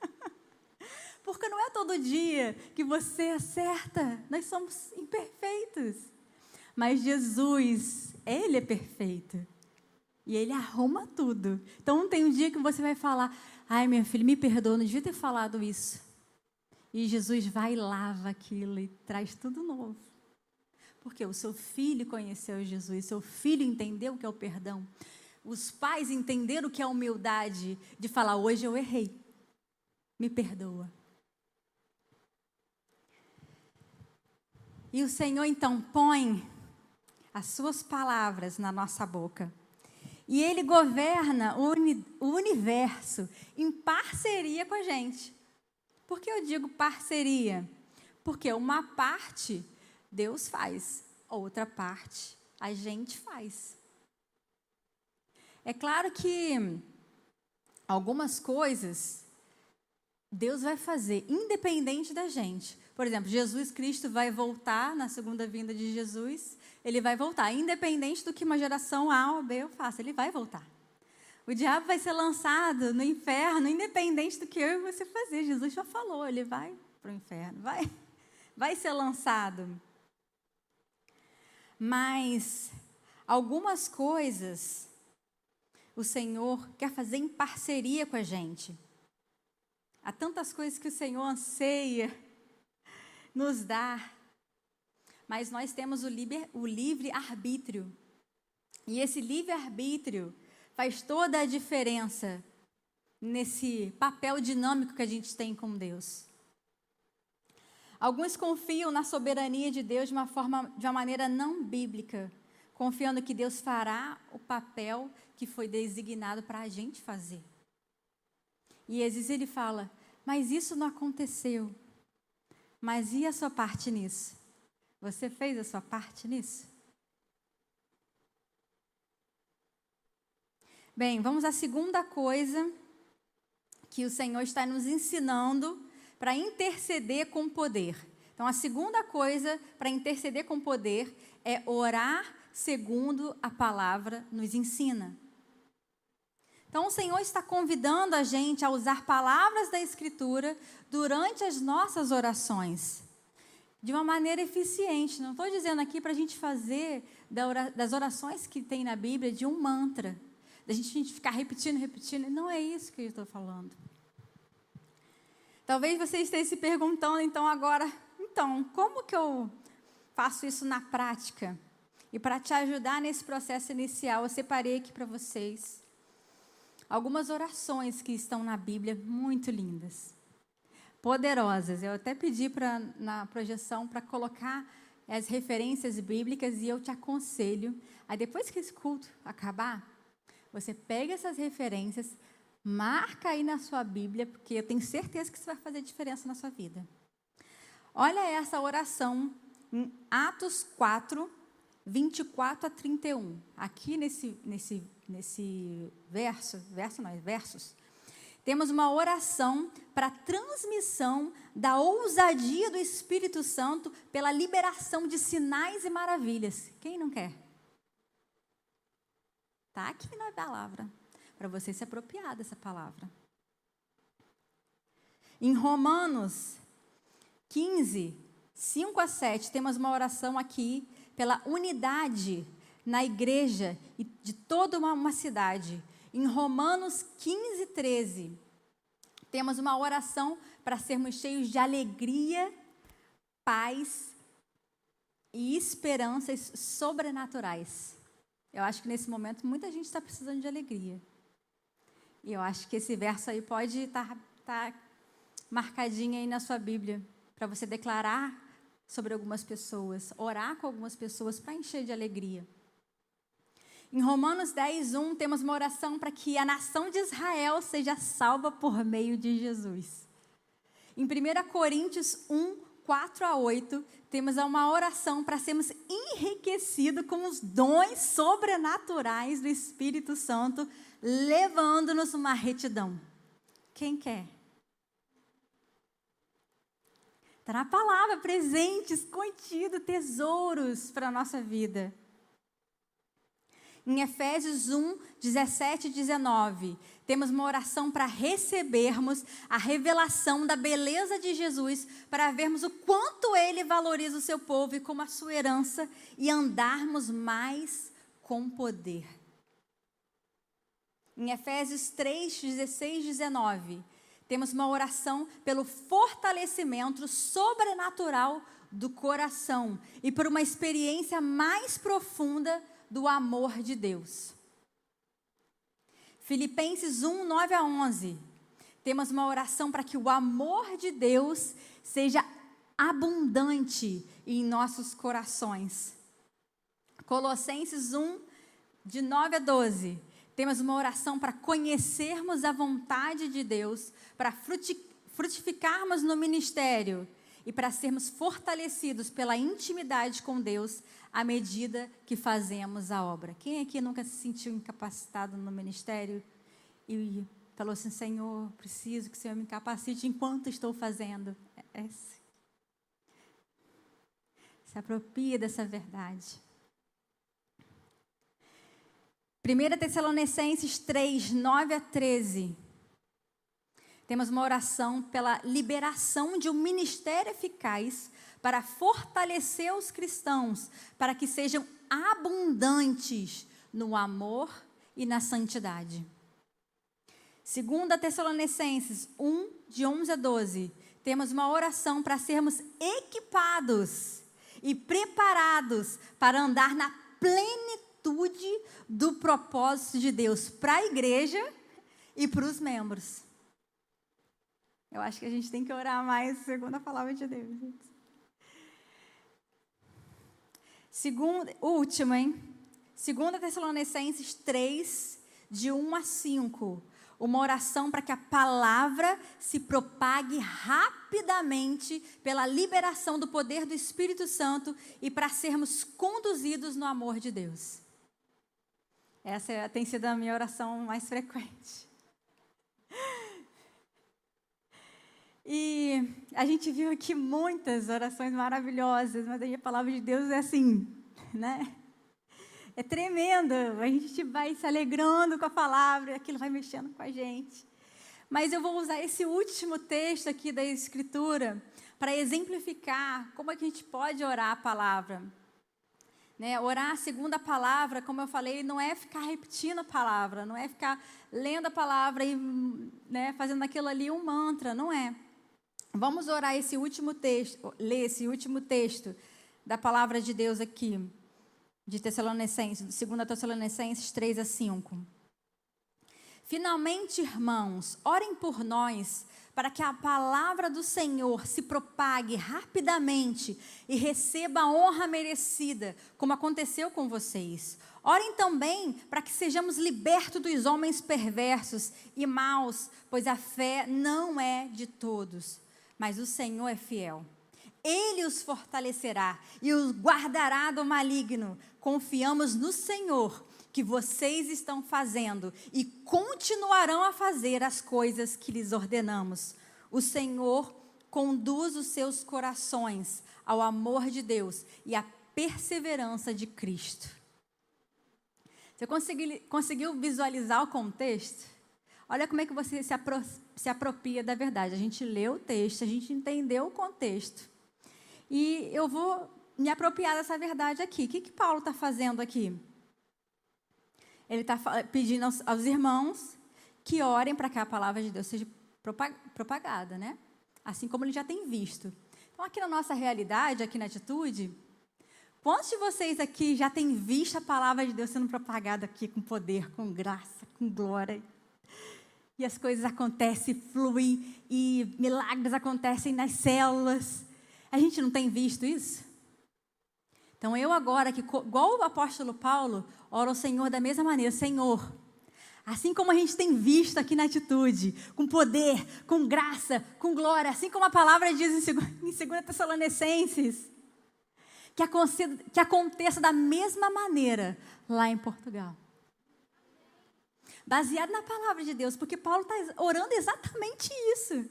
Porque não é todo dia que você acerta. Nós somos imperfeitos. Mas Jesus, Ele é perfeito. E Ele arruma tudo. Então não tem um dia que você vai falar: ai, minha filha, me perdoa, não devia ter falado isso. E Jesus vai e lava aquilo e traz tudo novo. Porque o seu filho conheceu Jesus, seu filho entendeu o que é o perdão. Os pais entenderam o que é a humildade de falar: hoje eu errei, me perdoa. E o Senhor então põe as suas palavras na nossa boca. E Ele governa o, uni o universo em parceria com a gente. Por que eu digo parceria? Porque uma parte Deus faz, outra parte a gente faz. É claro que algumas coisas Deus vai fazer independente da gente. Por exemplo, Jesus Cristo vai voltar na segunda vinda de Jesus, ele vai voltar, independente do que uma geração A ou B eu faça, ele vai voltar. O diabo vai ser lançado no inferno, independente do que eu e você fazer. Jesus já falou, ele vai para o inferno, vai, vai ser lançado. Mas algumas coisas o Senhor quer fazer em parceria com a gente. Há tantas coisas que o Senhor anseia nos dá. Mas nós temos o, o livre arbítrio. E esse livre arbítrio faz toda a diferença nesse papel dinâmico que a gente tem com Deus. Alguns confiam na soberania de Deus de uma forma, de uma maneira não bíblica, confiando que Deus fará o papel que foi designado para a gente fazer. E às vezes ele fala: "Mas isso não aconteceu. Mas e a sua parte nisso? Você fez a sua parte nisso? Bem, vamos à segunda coisa que o Senhor está nos ensinando para interceder com poder. Então, a segunda coisa para interceder com poder é orar segundo a palavra nos ensina. Então, o Senhor está convidando a gente a usar palavras da Escritura durante as nossas orações, de uma maneira eficiente. Não estou dizendo aqui para a gente fazer das orações que tem na Bíblia de um mantra, da gente ficar repetindo, repetindo. Não é isso que eu estou falando. Talvez você esteja se perguntando, então, agora, então, como que eu faço isso na prática? E para te ajudar nesse processo inicial, eu separei aqui para vocês algumas orações que estão na Bíblia muito lindas, poderosas. Eu até pedi pra, na projeção para colocar as referências bíblicas e eu te aconselho, aí depois que esse culto acabar, você pega essas referências, marca aí na sua Bíblia, porque eu tenho certeza que isso vai fazer diferença na sua vida. Olha essa oração em Atos 4, 24 a 31. Aqui nesse, nesse nesse verso, verso não, versos, temos uma oração para transmissão da ousadia do Espírito Santo pela liberação de sinais e maravilhas. Quem não quer? Está aqui na palavra, para você se apropriar dessa palavra. Em Romanos 15, 5 a 7, temos uma oração aqui pela unidade na igreja e de toda uma, uma cidade. Em Romanos 15, 13, temos uma oração para sermos cheios de alegria, paz e esperanças sobrenaturais. Eu acho que nesse momento muita gente está precisando de alegria. E eu acho que esse verso aí pode estar tá, tá marcadinho aí na sua Bíblia, para você declarar sobre algumas pessoas, orar com algumas pessoas para encher de alegria. Em Romanos 10, 1, temos uma oração para que a nação de Israel seja salva por meio de Jesus. Em 1 Coríntios 1, 4 a 8, temos uma oração para sermos enriquecidos com os dons sobrenaturais do Espírito Santo, levando-nos uma retidão. Quem quer? Está na palavra, presentes, contido, tesouros para a nossa vida. Em Efésios 1, 17 e 19, temos uma oração para recebermos a revelação da beleza de Jesus, para vermos o quanto ele valoriza o seu povo e como a sua herança e andarmos mais com poder. Em Efésios 3, 16 e 19, temos uma oração pelo fortalecimento sobrenatural do coração e por uma experiência mais profunda do amor de Deus. Filipenses 1, 9 a 11. Temos uma oração para que o amor de Deus seja abundante em nossos corações. Colossenses 1, de 9 a 12 temos uma oração para conhecermos a vontade de Deus, para frutificarmos no ministério e para sermos fortalecidos pela intimidade com Deus à medida que fazemos a obra. Quem aqui nunca se sentiu incapacitado no ministério e falou assim: Senhor, preciso que o Senhor me capacite enquanto estou fazendo? É, é se apropria dessa verdade. 1 Tessalonicenses 3, 9 a 13. Temos uma oração pela liberação de um ministério eficaz para fortalecer os cristãos, para que sejam abundantes no amor e na santidade. 2 Tessalonicenses 1, de 11 a 12, temos uma oração para sermos equipados e preparados para andar na plenitude do propósito de Deus para a igreja e para os membros. Eu acho que a gente tem que orar mais segundo a palavra de Deus. Segundo, último, hein? 2 Tessalonicenses 3, de 1 a 5. Uma oração para que a palavra se propague rapidamente pela liberação do poder do Espírito Santo e para sermos conduzidos no amor de Deus. Essa é, tem sido a minha oração mais frequente. E a gente viu aqui muitas orações maravilhosas, mas a palavra de Deus é assim, né? É tremendo. A gente vai se alegrando com a palavra, aquilo vai mexendo com a gente. Mas eu vou usar esse último texto aqui da Escritura para exemplificar como é que a gente pode orar a palavra. Né? Orar segundo a palavra, como eu falei, não é ficar repetindo a palavra, não é ficar lendo a palavra e né, fazendo aquilo ali um mantra, não é. Vamos orar esse último texto, ler esse último texto da palavra de Deus aqui, de Tessalonicenses, 2 Tessalonicenses 3 a 5. Finalmente, irmãos, orem por nós para que a palavra do Senhor se propague rapidamente e receba a honra merecida, como aconteceu com vocês. Orem também para que sejamos libertos dos homens perversos e maus, pois a fé não é de todos, mas o Senhor é fiel. Ele os fortalecerá e os guardará do maligno. Confiamos no Senhor que vocês estão fazendo e continuarão a fazer as coisas que lhes ordenamos. O Senhor conduz os seus corações ao amor de Deus e à perseverança de Cristo. Você conseguiu, visualizar o contexto? Olha como é que você se, apro se apropria da verdade. A gente leu o texto, a gente entendeu o contexto. E eu vou me apropriar dessa verdade aqui. O que, que Paulo está fazendo aqui? Ele está pedindo aos, aos, irmãos que orem para que a palavra de Deus seja propagada, né? Assim como ele já tem visto. Então, aqui na nossa realidade, aqui na atitude, quantos de vocês aqui já têm visto a palavra de Deus sendo propagada aqui com poder, com graça, com glória? E as coisas acontecem, fluem, e milagres acontecem nas células. A gente não tem visto isso? Então eu agora, que igual o apóstolo Paulo, oro ao Senhor da mesma maneira, Senhor, assim como a gente tem visto aqui na atitude, com poder, com graça, com glória, assim como a palavra diz em 2 Tessalonicenses, que aconteça, que aconteça da mesma maneira lá em Portugal. Baseado na palavra de Deus, porque Paulo está orando exatamente isso.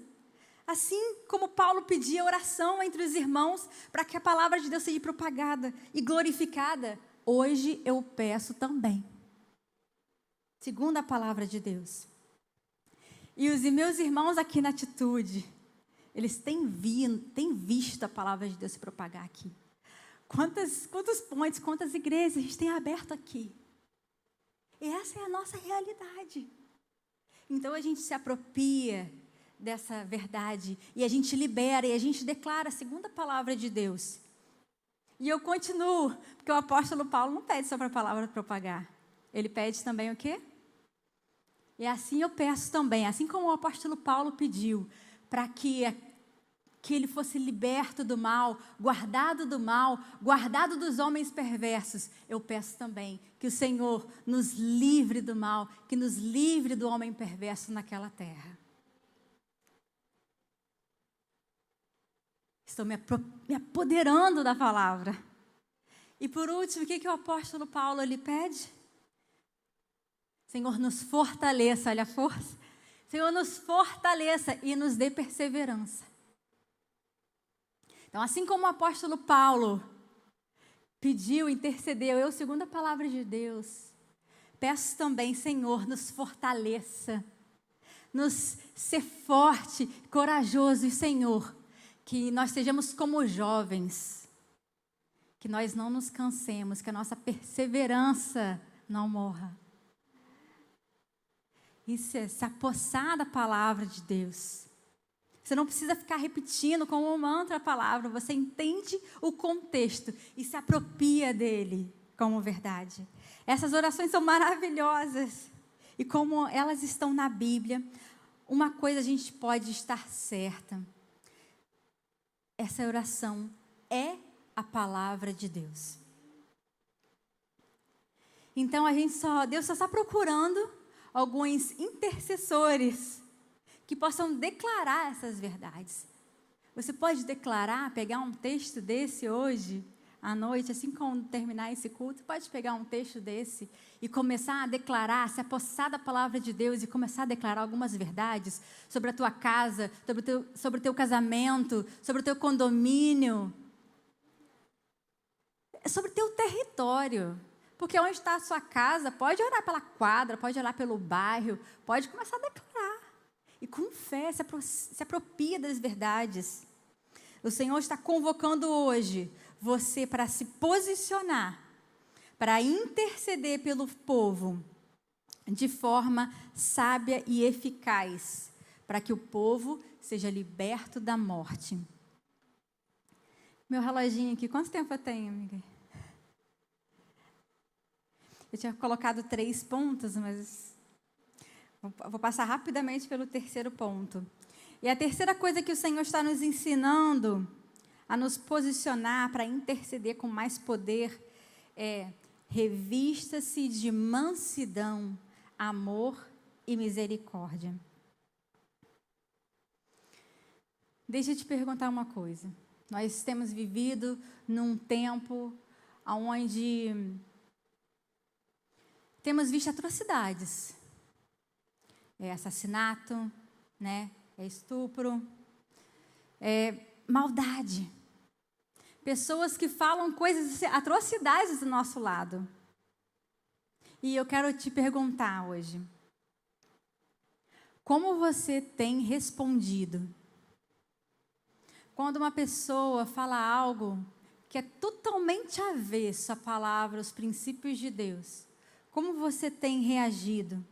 Assim como Paulo pedia oração entre os irmãos para que a palavra de Deus seja propagada e glorificada, hoje eu peço também. Segundo a palavra de Deus. E os meus irmãos aqui na atitude, eles têm, vindo, têm visto a palavra de Deus se propagar aqui. Quantas, quantos pontos, quantas igrejas a gente tem aberto aqui. E essa é a nossa realidade. Então a gente se apropria dessa verdade e a gente libera e a gente declara a segunda palavra de Deus. E eu continuo, porque o apóstolo Paulo não pede só para a palavra propagar. Ele pede também o quê? E assim eu peço também, assim como o apóstolo Paulo pediu, para que, que ele fosse liberto do mal, guardado do mal, guardado dos homens perversos, eu peço também que o Senhor nos livre do mal, que nos livre do homem perverso naquela terra. Estou me, me apoderando da palavra. E por último, o que, que o apóstolo Paulo lhe pede? Senhor, nos fortaleça, olha a força. Senhor, nos fortaleça e nos dê perseverança. Então, assim como o apóstolo Paulo pediu, intercedeu, eu, segundo a palavra de Deus, peço também, Senhor, nos fortaleça, nos ser forte, corajoso e, Senhor, que nós sejamos como jovens, que nós não nos cansemos, que a nossa perseverança não morra. Isso é se apossar da palavra de Deus. Você não precisa ficar repetindo como um mantra a palavra, você entende o contexto e se apropria dele como verdade. Essas orações são maravilhosas. E como elas estão na Bíblia, uma coisa a gente pode estar certa essa oração é a palavra de Deus. Então a gente só, Deus só está procurando alguns intercessores que possam declarar essas verdades. Você pode declarar, pegar um texto desse hoje à noite, assim como terminar esse culto, pode pegar um texto desse e começar a declarar, se apossar da palavra de Deus e começar a declarar algumas verdades sobre a tua casa, sobre o teu, sobre o teu casamento, sobre o teu condomínio, sobre o teu território. Porque onde está a sua casa, pode orar pela quadra, pode orar pelo bairro, pode começar a declarar. E com fé, se, apro se apropria das verdades. O Senhor está convocando hoje você para se posicionar, para interceder pelo povo de forma sábia e eficaz, para que o povo seja liberto da morte. Meu reloginho aqui, quanto tempo eu tenho, amiga? Eu tinha colocado três pontos, mas vou passar rapidamente pelo terceiro ponto. E a terceira coisa que o Senhor está nos ensinando a nos posicionar para interceder com mais poder é revista-se de mansidão, amor e misericórdia. Deixa eu te perguntar uma coisa. Nós temos vivido num tempo onde temos visto atrocidades. É assassinato, né? É estupro, é maldade. Pessoas que falam coisas, atrocidades do nosso lado. E eu quero te perguntar hoje: como você tem respondido? Quando uma pessoa fala algo que é totalmente avesso à palavra, aos princípios de Deus, como você tem reagido?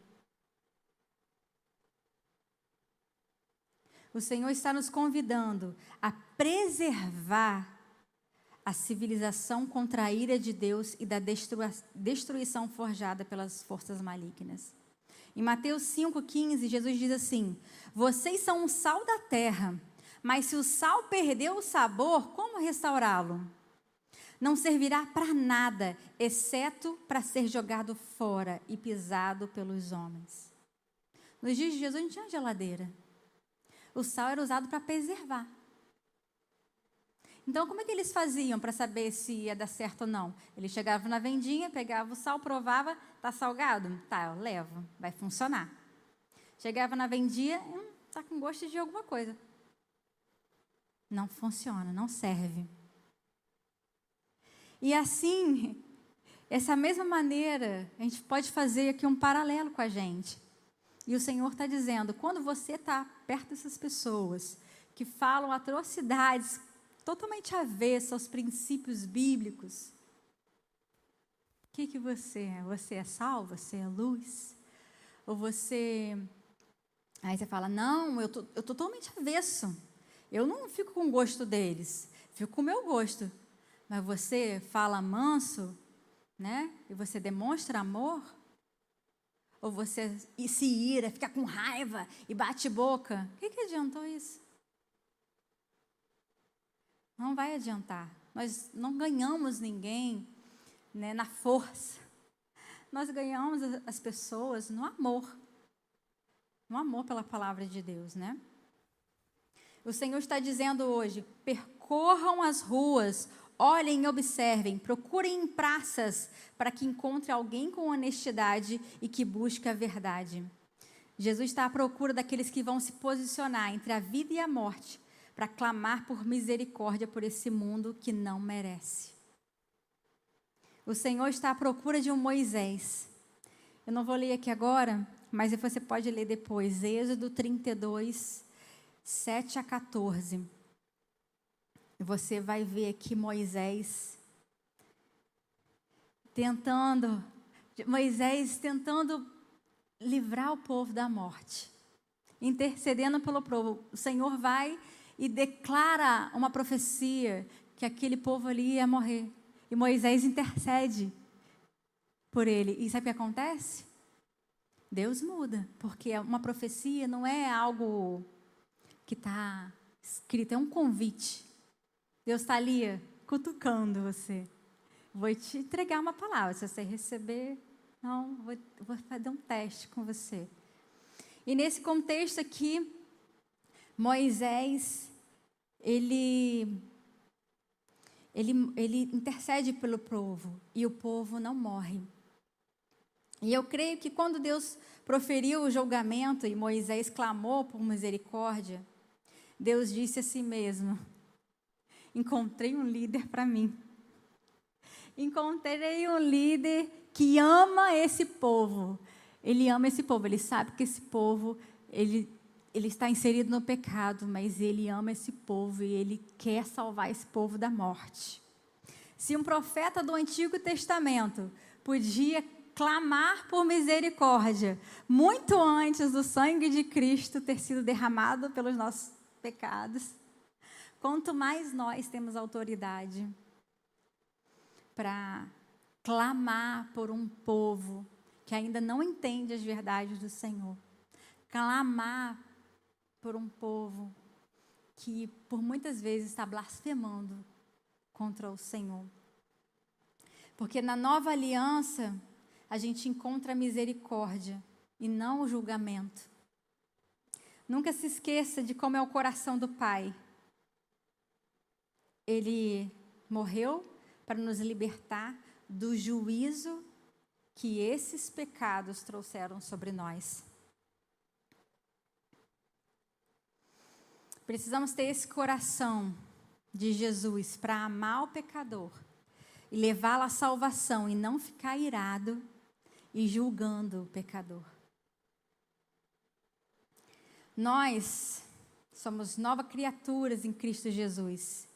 O Senhor está nos convidando a preservar a civilização contra a ira de Deus e da destruição forjada pelas forças malignas. Em Mateus 5,15, Jesus diz assim: Vocês são o sal da terra, mas se o sal perdeu o sabor, como restaurá-lo? Não servirá para nada, exceto para ser jogado fora e pisado pelos homens. Nos dias de Jesus não tinha geladeira. O sal era usado para preservar. Então, como é que eles faziam para saber se ia dar certo ou não? Eles chegavam na vendinha, pegavam o sal, provava, tá salgado? Tá, eu levo, vai funcionar. Chegava na vendinha, hum, tá com gosto de alguma coisa. Não funciona, não serve. E assim, essa mesma maneira, a gente pode fazer aqui um paralelo com a gente. E o Senhor está dizendo: quando você está perto dessas pessoas que falam atrocidades totalmente avessa aos princípios bíblicos, o que, que você é? Você é sal? Você é luz? Ou você. Aí você fala: não, eu tô, estou totalmente avesso. Eu não fico com o gosto deles, fico com o meu gosto. Mas você fala manso, né? E você demonstra amor? Ou você se ira, fica com raiva e bate boca? O que, que adiantou isso? Não vai adiantar. Nós não ganhamos ninguém né, na força. Nós ganhamos as pessoas no amor. No amor pela palavra de Deus, né? O Senhor está dizendo hoje: percorram as ruas, olhem e observem, procurem em praças para que encontre alguém com honestidade e que busque a verdade. Jesus está à procura daqueles que vão se posicionar entre a vida e a morte para clamar por misericórdia por esse mundo que não merece. O Senhor está à procura de um Moisés. Eu não vou ler aqui agora, mas você pode ler depois. Êxodo 32, 7 a 14. Você vai ver aqui Moisés tentando, Moisés tentando livrar o povo da morte, intercedendo pelo povo. O Senhor vai e declara uma profecia que aquele povo ali ia morrer. E Moisés intercede por ele. E sabe o que acontece? Deus muda, porque uma profecia não é algo que está escrito, é um convite. Deus está ali cutucando você. Vou te entregar uma palavra. Se você receber, não, vou, vou fazer um teste com você. E nesse contexto aqui, Moisés ele, ele, ele intercede pelo povo e o povo não morre. E eu creio que quando Deus proferiu o julgamento e Moisés clamou por misericórdia, Deus disse a si mesmo: Encontrei um líder para mim. Encontrei um líder que ama esse povo. Ele ama esse povo, ele sabe que esse povo ele ele está inserido no pecado, mas ele ama esse povo e ele quer salvar esse povo da morte. Se um profeta do Antigo Testamento podia clamar por misericórdia muito antes do sangue de Cristo ter sido derramado pelos nossos pecados, quanto mais nós temos autoridade para clamar por um povo que ainda não entende as verdades do Senhor, clamar por um povo que por muitas vezes está blasfemando contra o Senhor. Porque na nova aliança a gente encontra a misericórdia e não o julgamento. Nunca se esqueça de como é o coração do Pai. Ele morreu para nos libertar do juízo que esses pecados trouxeram sobre nós. Precisamos ter esse coração de Jesus para amar o pecador e levá-lo à salvação e não ficar irado e julgando o pecador. Nós somos novas criaturas em Cristo Jesus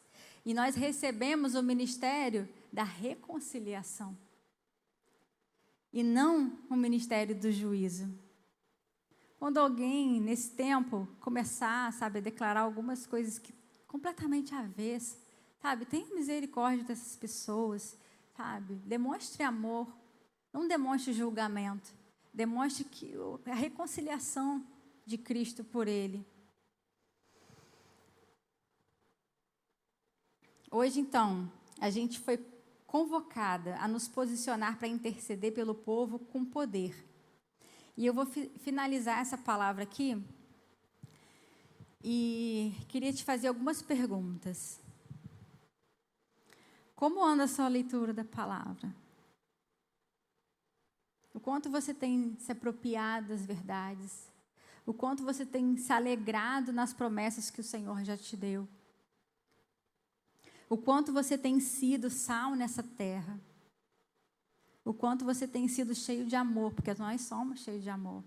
e nós recebemos o ministério da reconciliação e não o ministério do juízo. Quando alguém nesse tempo começar, sabe, a declarar algumas coisas que completamente avessas, sabe, tenha misericórdia dessas pessoas, sabe, demonstre amor, não demonstre julgamento, demonstre que a reconciliação de Cristo por ele. Hoje, então, a gente foi convocada a nos posicionar para interceder pelo povo com poder. E eu vou fi finalizar essa palavra aqui e queria te fazer algumas perguntas. Como anda a sua leitura da palavra? O quanto você tem se apropriado das verdades? O quanto você tem se alegrado nas promessas que o Senhor já te deu? O quanto você tem sido sal nessa terra? O quanto você tem sido cheio de amor, porque nós somos cheios de amor.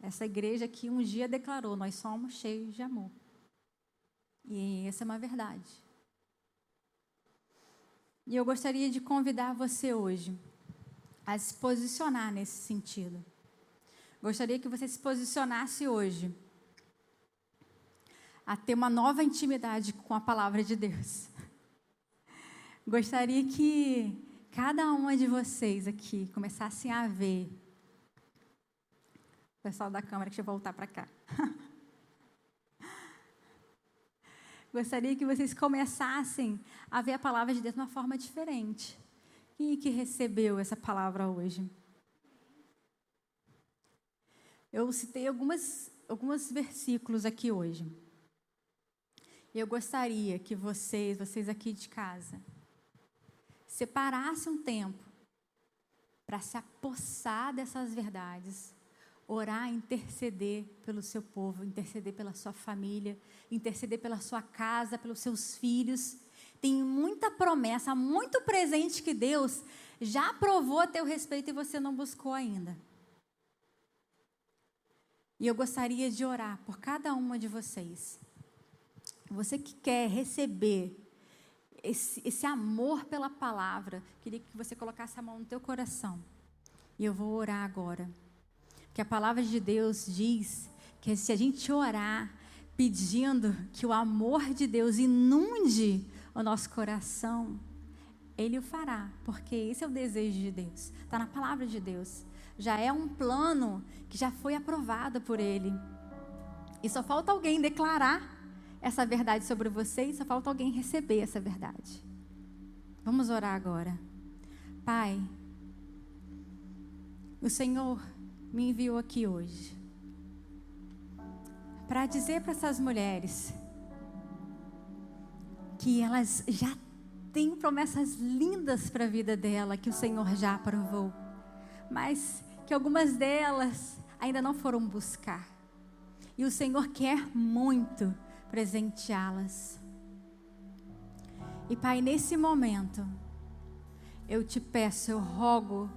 Essa igreja aqui um dia declarou: nós somos cheios de amor. E essa é uma verdade. E eu gostaria de convidar você hoje a se posicionar nesse sentido. Gostaria que você se posicionasse hoje a ter uma nova intimidade com a palavra de Deus. Gostaria que cada uma de vocês aqui começassem a ver. O pessoal da câmera, deixa eu voltar para cá. Gostaria que vocês começassem a ver a palavra de Deus de uma forma diferente. Quem é que recebeu essa palavra hoje? Eu citei algumas, alguns versículos aqui hoje. E eu gostaria que vocês, vocês aqui de casa, separassem um tempo para se apossar dessas verdades, orar, interceder pelo seu povo, interceder pela sua família, interceder pela sua casa, pelos seus filhos. Tem muita promessa, muito presente que Deus já aprovou a teu respeito e você não buscou ainda. E eu gostaria de orar por cada uma de vocês. Você que quer receber esse, esse amor pela palavra, queria que você colocasse a mão no teu coração. E eu vou orar agora. Que a palavra de Deus diz que se a gente orar pedindo que o amor de Deus inunde o nosso coração, Ele o fará, porque esse é o desejo de Deus. Está na palavra de Deus já é um plano que já foi aprovado por Ele. E só falta alguém declarar essa verdade sobre você e só falta alguém receber essa verdade. Vamos orar agora. Pai, o Senhor me enviou aqui hoje para dizer para essas mulheres que elas já têm promessas lindas para a vida dela que o Senhor já aprovou mas que algumas delas ainda não foram buscar. E o Senhor quer muito presenteá-las. E Pai, nesse momento, eu te peço, eu rogo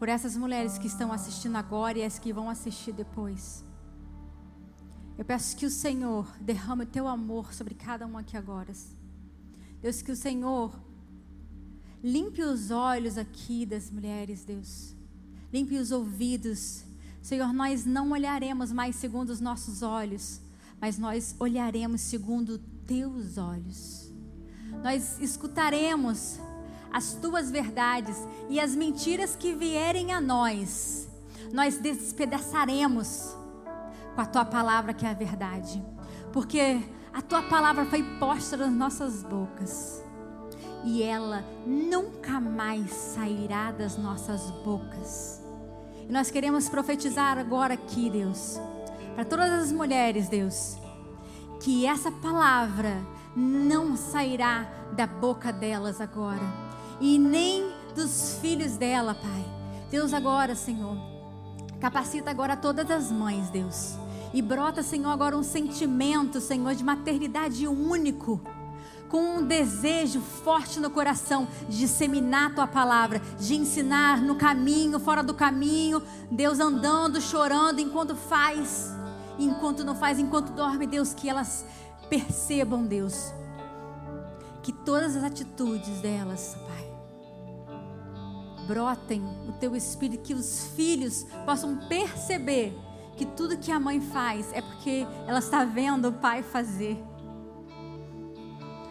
por essas mulheres que estão assistindo agora e as que vão assistir depois. Eu peço que o Senhor derrame o teu amor sobre cada um aqui agora. Deus, que o Senhor Limpe os olhos aqui das mulheres, Deus. Limpe os ouvidos. Senhor, nós não olharemos mais segundo os nossos olhos, mas nós olharemos segundo teus olhos. Nós escutaremos as tuas verdades e as mentiras que vierem a nós, nós despedaçaremos com a tua palavra que é a verdade, porque a tua palavra foi posta nas nossas bocas e ela nunca mais sairá das nossas bocas. E nós queremos profetizar agora aqui, Deus, para todas as mulheres, Deus, que essa palavra não sairá da boca delas agora e nem dos filhos dela, Pai. Deus, agora, Senhor, capacita agora todas as mães, Deus. E brota, Senhor, agora um sentimento, Senhor, de maternidade único com um desejo forte no coração de disseminar a tua palavra, de ensinar no caminho, fora do caminho, Deus andando, chorando enquanto faz, enquanto não faz, enquanto dorme, Deus, que elas percebam, Deus, que todas as atitudes delas, Pai, brotem o teu espírito, que os filhos possam perceber que tudo que a mãe faz é porque ela está vendo o pai fazer.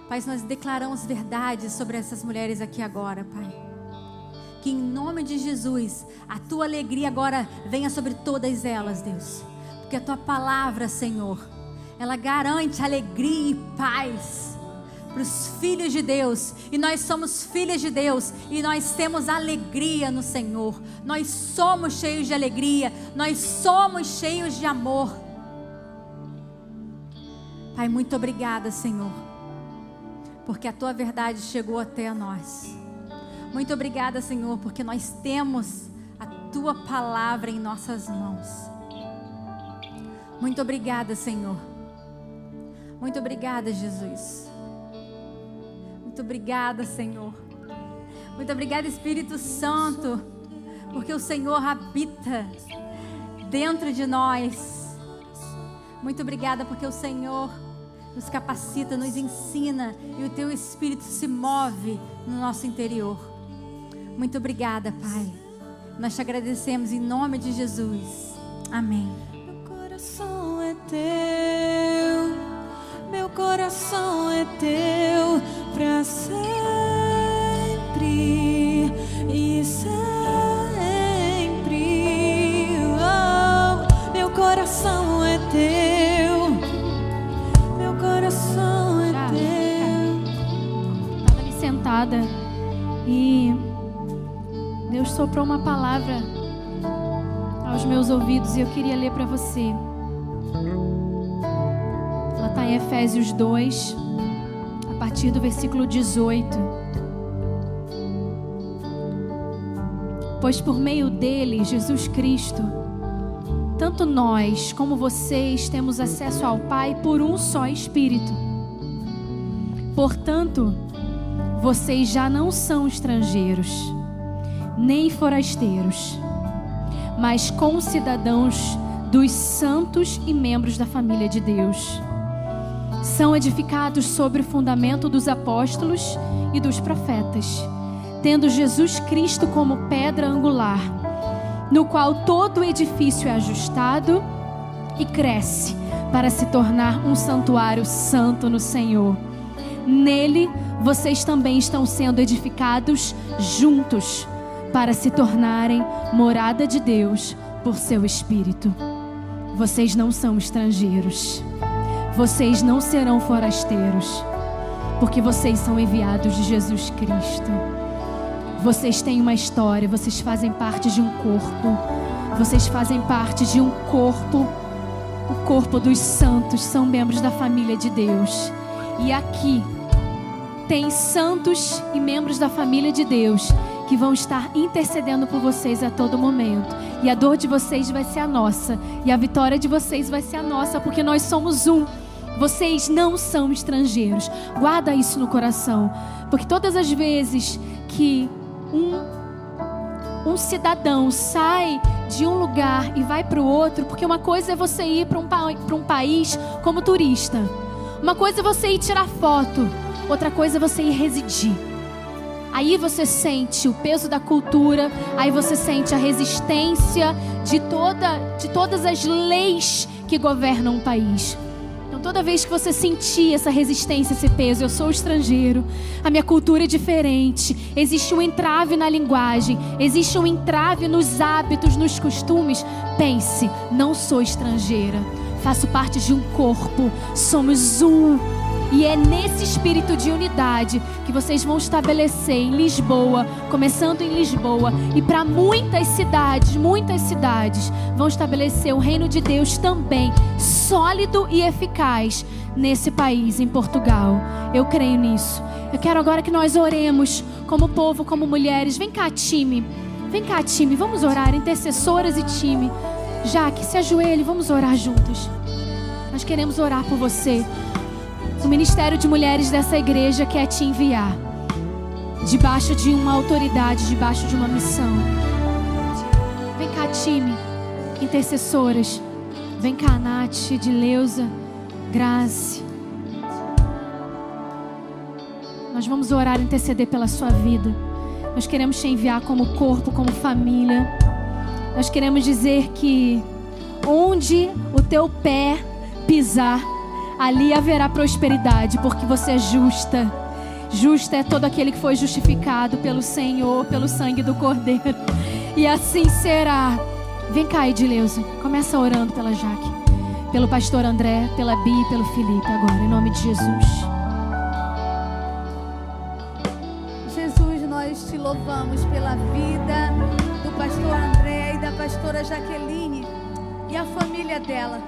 Pai, nós declaramos verdades sobre essas mulheres aqui agora, Pai. Que em nome de Jesus, a tua alegria agora venha sobre todas elas, Deus. Porque a tua palavra, Senhor, ela garante alegria e paz para os filhos de Deus. E nós somos filhas de Deus. E nós temos alegria no Senhor. Nós somos cheios de alegria. Nós somos cheios de amor. Pai, muito obrigada, Senhor porque a tua verdade chegou até nós. Muito obrigada, Senhor, porque nós temos a tua palavra em nossas mãos. Muito obrigada, Senhor. Muito obrigada, Jesus. Muito obrigada, Senhor. Muito obrigada, Espírito Santo, porque o Senhor habita dentro de nós. Muito obrigada, porque o Senhor nos capacita, nos ensina e o teu espírito se move no nosso interior. Muito obrigada, Pai. Nós te agradecemos em nome de Jesus. Amém. Meu coração é teu, meu coração é teu para sempre e sempre. Oh, meu coração é teu coração é teu. Estava ali sentada e Deus soprou uma palavra aos meus ouvidos e eu queria ler para você. Em Efésios 2, a partir do versículo 18. Pois por meio dele, Jesus Cristo, tanto nós como vocês temos acesso ao Pai por um só Espírito. Portanto, vocês já não são estrangeiros, nem forasteiros, mas concidadãos dos santos e membros da família de Deus. São edificados sobre o fundamento dos apóstolos e dos profetas, tendo Jesus Cristo como pedra angular no qual todo o edifício é ajustado e cresce para se tornar um santuário santo no Senhor. Nele vocês também estão sendo edificados juntos para se tornarem morada de Deus por seu Espírito. Vocês não são estrangeiros, vocês não serão forasteiros, porque vocês são enviados de Jesus Cristo. Vocês têm uma história, vocês fazem parte de um corpo. Vocês fazem parte de um corpo. O corpo dos santos são membros da família de Deus. E aqui tem santos e membros da família de Deus que vão estar intercedendo por vocês a todo momento. E a dor de vocês vai ser a nossa, e a vitória de vocês vai ser a nossa, porque nós somos um. Vocês não são estrangeiros. Guarda isso no coração, porque todas as vezes que um, um cidadão sai de um lugar e vai para o outro, porque uma coisa é você ir para um, um país como turista, uma coisa é você ir tirar foto, outra coisa é você ir residir. Aí você sente o peso da cultura, aí você sente a resistência de, toda, de todas as leis que governam um país. Toda vez que você sentir essa resistência, esse peso, eu sou estrangeiro, a minha cultura é diferente, existe um entrave na linguagem, existe um entrave nos hábitos, nos costumes, pense, não sou estrangeira, faço parte de um corpo, somos um. E é nesse espírito de unidade que vocês vão estabelecer em Lisboa, começando em Lisboa, e para muitas cidades, muitas cidades, vão estabelecer o reino de Deus também, sólido e eficaz, nesse país, em Portugal. Eu creio nisso. Eu quero agora que nós oremos como povo, como mulheres. Vem cá, time. Vem cá, time. Vamos orar, intercessoras e time. Jaque, se ajoelhe, vamos orar juntos. Nós queremos orar por você. O ministério de mulheres dessa igreja quer te enviar debaixo de uma autoridade, debaixo de uma missão. Vem cá, time, intercessoras. Vem cá, Nath, Leusa, Grace. Nós vamos orar e interceder pela sua vida. Nós queremos te enviar como corpo, como família. Nós queremos dizer que onde o teu pé pisar, ali haverá prosperidade, porque você é justa. Justo é todo aquele que foi justificado pelo Senhor, pelo sangue do Cordeiro. E assim será. Vem cá, Edileuza. Começa orando pela Jaque, pelo pastor André, pela Bi e pelo Felipe agora, em nome de Jesus. Jesus, nós te louvamos pela vida do pastor André e da pastora Jaqueline e a família dela.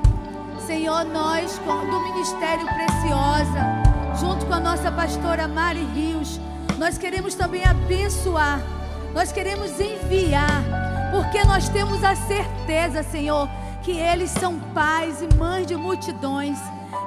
Senhor, nós do Ministério Preciosa junto com a nossa pastora Mari Rios, nós queremos também abençoar, nós queremos enviar, porque nós temos a certeza, Senhor, que eles são pais e mães de multidões,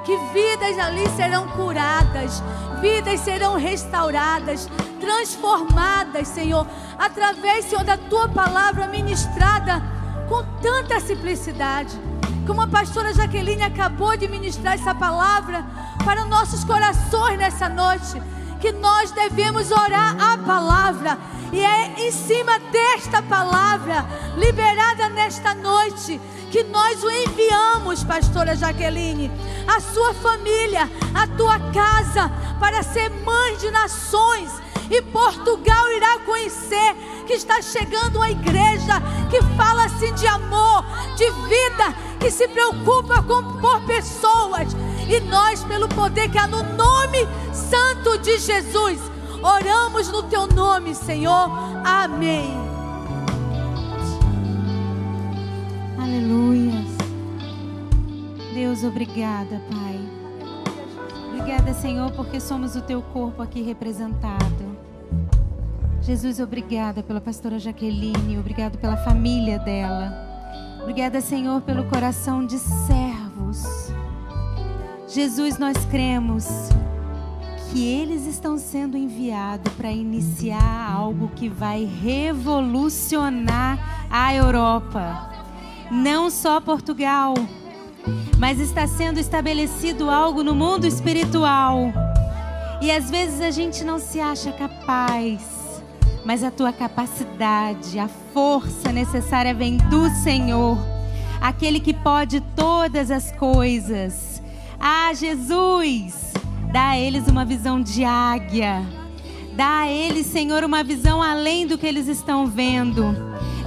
que vidas ali serão curadas, vidas serão restauradas, transformadas, Senhor, através, Senhor, da tua palavra ministrada com tanta simplicidade. Como a pastora Jaqueline acabou de ministrar essa palavra para nossos corações nessa noite, que nós devemos orar a palavra, e é em cima desta palavra, liberada nesta noite, que nós o enviamos, pastora Jaqueline, a sua família, a tua casa, para ser mãe de nações. E Portugal irá conhecer que está chegando uma igreja que fala assim de amor, de vida, que se preocupa com por pessoas. E nós, pelo poder que há no nome santo de Jesus, oramos no teu nome, Senhor. Amém. Aleluia. Deus, obrigada, Pai. Obrigada, Senhor, porque somos o teu corpo aqui representado. Jesus, obrigada pela pastora Jaqueline, obrigado pela família dela. Obrigada, Senhor, pelo coração de servos. Jesus, nós cremos que eles estão sendo enviados para iniciar algo que vai revolucionar a Europa. Não só Portugal, mas está sendo estabelecido algo no mundo espiritual. E às vezes a gente não se acha capaz mas a tua capacidade, a força necessária vem do Senhor, aquele que pode todas as coisas. Ah, Jesus, dá a eles uma visão de águia. Dá a eles, Senhor, uma visão além do que eles estão vendo.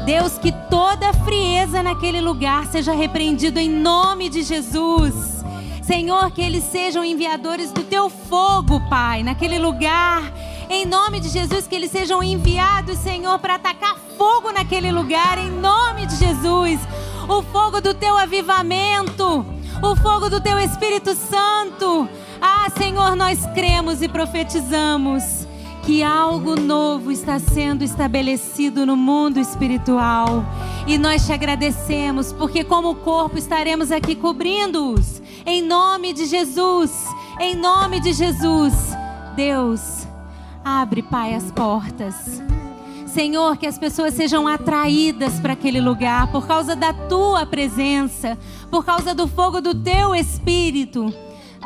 Deus, que toda frieza naquele lugar seja repreendido em nome de Jesus. Senhor, que eles sejam enviadores do teu fogo, Pai, naquele lugar em nome de Jesus, que eles sejam enviados, Senhor, para atacar fogo naquele lugar. Em nome de Jesus. O fogo do teu avivamento. O fogo do teu Espírito Santo. Ah, Senhor, nós cremos e profetizamos que algo novo está sendo estabelecido no mundo espiritual. E nós te agradecemos, porque, como corpo, estaremos aqui cobrindo-os. Em nome de Jesus. Em nome de Jesus. Deus, Abre, Pai, as portas. Senhor, que as pessoas sejam atraídas para aquele lugar por causa da tua presença, por causa do fogo do teu espírito,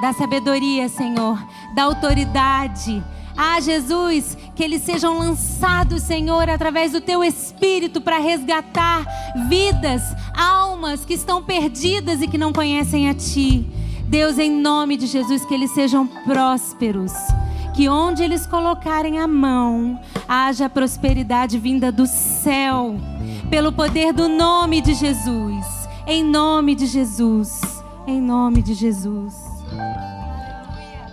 da sabedoria, Senhor, da autoridade. Ah, Jesus, que eles sejam lançados, Senhor, através do teu espírito para resgatar vidas, almas que estão perdidas e que não conhecem a ti. Deus, em nome de Jesus, que eles sejam prósperos que onde eles colocarem a mão, haja prosperidade vinda do céu, pelo poder do nome de Jesus. Em nome de Jesus. Em nome de Jesus.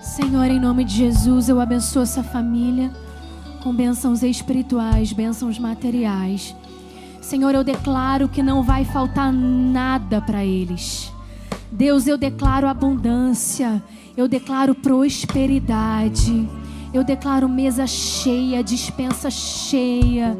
Senhor, em nome de Jesus, eu abençoo essa família com bênçãos espirituais, bênçãos materiais. Senhor, eu declaro que não vai faltar nada para eles Deus, eu declaro abundância, eu declaro prosperidade, eu declaro mesa cheia, dispensa cheia,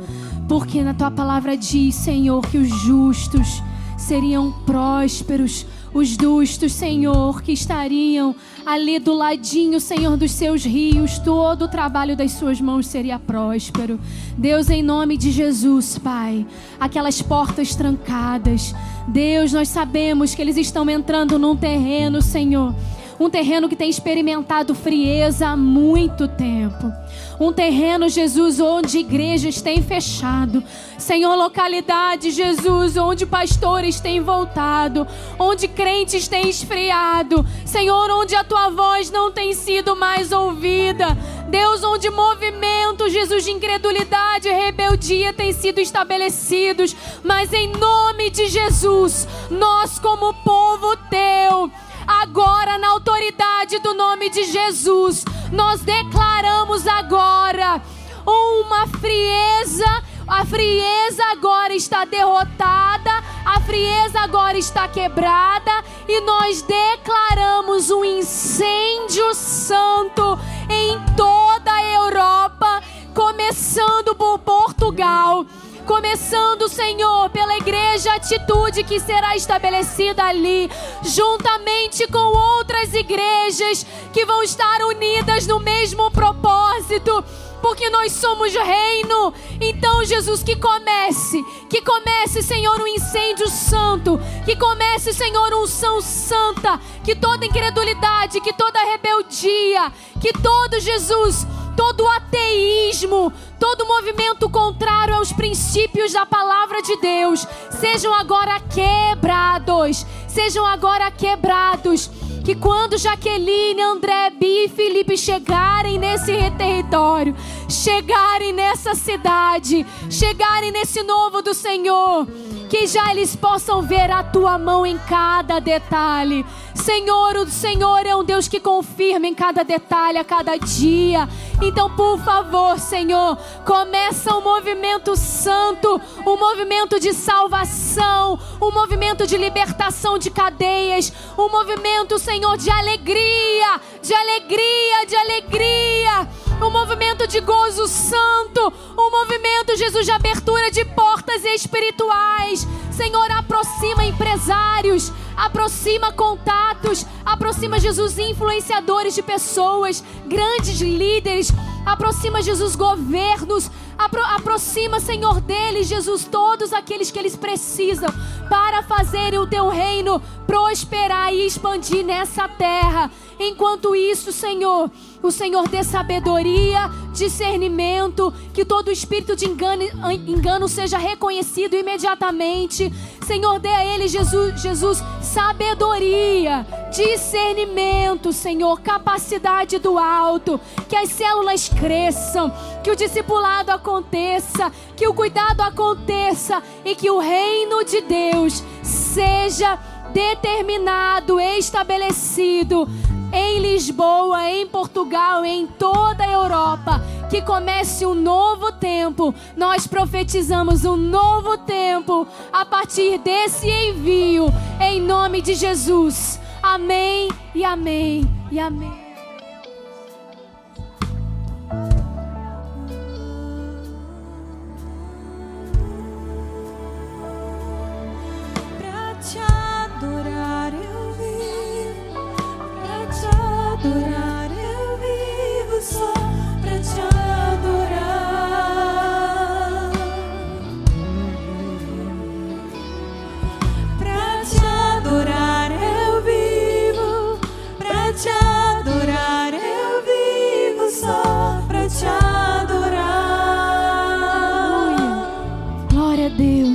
porque na tua palavra diz, Senhor, que os justos seriam prósperos, os justos, Senhor, que estariam ali do ladinho, Senhor, dos seus rios, todo o trabalho das suas mãos seria próspero. Deus, em nome de Jesus, Pai, aquelas portas trancadas, Deus, nós sabemos que eles estão entrando num terreno, Senhor um terreno que tem experimentado frieza há muito tempo. Um terreno, Jesus, onde igrejas têm fechado. Senhor, localidade, Jesus, onde pastores têm voltado, onde crentes têm esfriado. Senhor, onde a tua voz não tem sido mais ouvida. Deus, onde movimento, Jesus, de incredulidade e rebeldia têm sido estabelecidos. Mas em nome de Jesus, nós, como povo teu, agora na autoridade do nome de Jesus, nós declaramos agora uma frieza. A frieza agora está derrotada, a frieza agora está quebrada e nós declaramos um incêndio santo em toda a Europa, começando por Portugal. Começando, Senhor, pela igreja atitude que será estabelecida ali, juntamente com outras igrejas que vão estar unidas no mesmo propósito porque nós somos reino. Então, Jesus, que comece, que comece, Senhor, um incêndio santo, que comece, Senhor, unção santa, que toda incredulidade, que toda rebeldia, que todo, Jesus, todo ateísmo, todo movimento contrário aos princípios da palavra de Deus, sejam agora quebrados, sejam agora quebrados. Que quando Jaqueline, André, Bi e Felipe chegarem nesse território, chegarem nessa cidade, chegarem nesse novo do Senhor, que já eles possam ver a tua mão em cada detalhe. Senhor, o Senhor é um Deus que confirma em cada detalhe, a cada dia. Então, por favor, Senhor, começa um movimento santo, um movimento de salvação, um movimento de libertação de cadeias, um movimento, Senhor, de alegria, de alegria, de alegria um movimento de gozo santo, um movimento, Jesus, de abertura de portas espirituais. Senhor, aproxima empresários, aproxima contatos, aproxima, Jesus, influenciadores de pessoas, grandes líderes, aproxima, Jesus, governos, apro aproxima, Senhor, deles, Jesus, todos aqueles que eles precisam para fazerem o teu reino prosperar e expandir nessa terra. Enquanto isso, Senhor, o Senhor dê sabedoria, discernimento, que todo espírito de engano, engano seja reconhecido imediatamente. Senhor, dê a ele, Jesus, Jesus, sabedoria, discernimento, Senhor, capacidade do alto, que as células cresçam, que o discipulado aconteça, que o cuidado aconteça e que o reino de Deus seja determinado, estabelecido em Lisboa, em Portugal, em toda a Europa. Que comece um novo tempo. Nós profetizamos um novo tempo a partir desse envio, em nome de Jesus. Amém e amém e amém.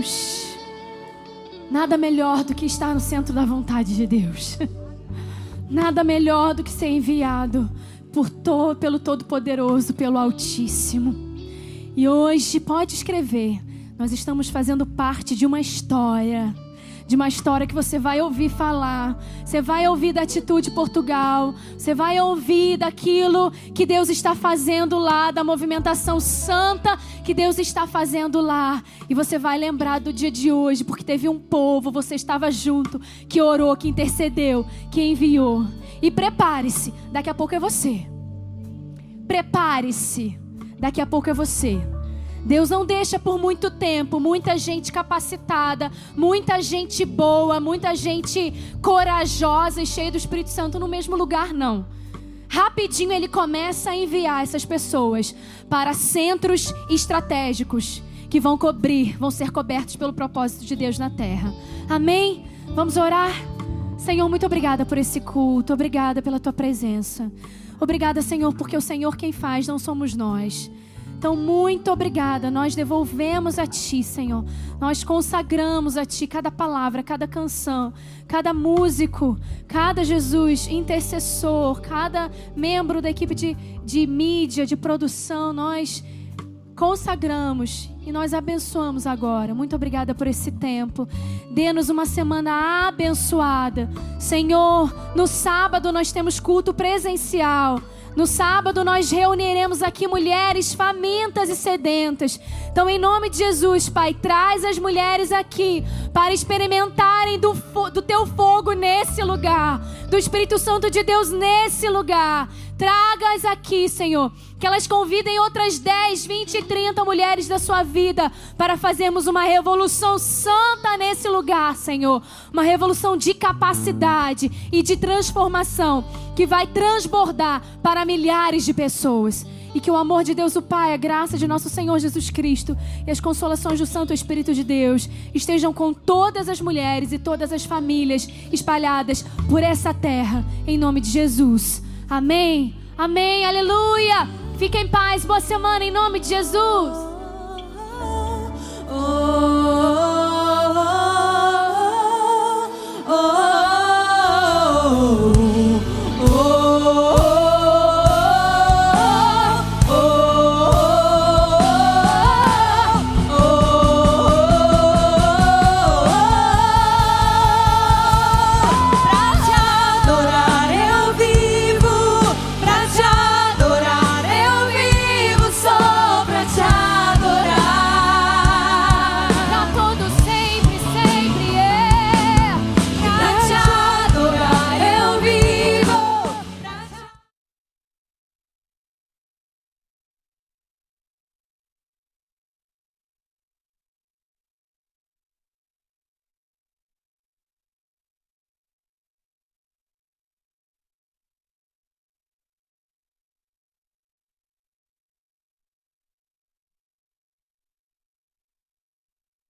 Deus. Nada melhor do que estar no centro da vontade de Deus. Nada melhor do que ser enviado por to, pelo Todo-Poderoso, pelo Altíssimo. E hoje, pode escrever, nós estamos fazendo parte de uma história de uma história que você vai ouvir falar. Você vai ouvir da atitude Portugal. Você vai ouvir daquilo que Deus está fazendo lá, da movimentação santa que Deus está fazendo lá. E você vai lembrar do dia de hoje, porque teve um povo, você estava junto, que orou, que intercedeu, que enviou. E prepare-se, daqui a pouco é você. Prepare-se, daqui a pouco é você. Deus não deixa por muito tempo muita gente capacitada, muita gente boa, muita gente corajosa e cheia do Espírito Santo no mesmo lugar, não. Rapidinho ele começa a enviar essas pessoas para centros estratégicos que vão cobrir, vão ser cobertos pelo propósito de Deus na terra. Amém? Vamos orar? Senhor, muito obrigada por esse culto, obrigada pela tua presença. Obrigada, Senhor, porque o Senhor quem faz não somos nós. Então, muito obrigada. Nós devolvemos a Ti, Senhor. Nós consagramos a Ti cada palavra, cada canção, cada músico, cada Jesus intercessor, cada membro da equipe de, de mídia, de produção. Nós consagramos e nós abençoamos agora. Muito obrigada por esse tempo. Dê-nos uma semana abençoada. Senhor, no sábado nós temos culto presencial. No sábado nós reuniremos aqui mulheres famintas e sedentas. Então, em nome de Jesus, Pai, traz as mulheres aqui para experimentarem do, do teu fogo nesse lugar, do Espírito Santo de Deus nesse lugar. Traga-as aqui, Senhor. Que elas convidem outras 10, 20 e 30 mulheres da sua vida para fazermos uma revolução santa nesse lugar, Senhor. Uma revolução de capacidade e de transformação que vai transbordar para milhares de pessoas. E que o amor de Deus, o Pai, a graça de nosso Senhor Jesus Cristo e as consolações do Santo Espírito de Deus estejam com todas as mulheres e todas as famílias espalhadas por essa terra, em nome de Jesus. Amém. Amém. Aleluia. Fique em paz. Boa semana em nome de Jesus. oh. oh, oh, oh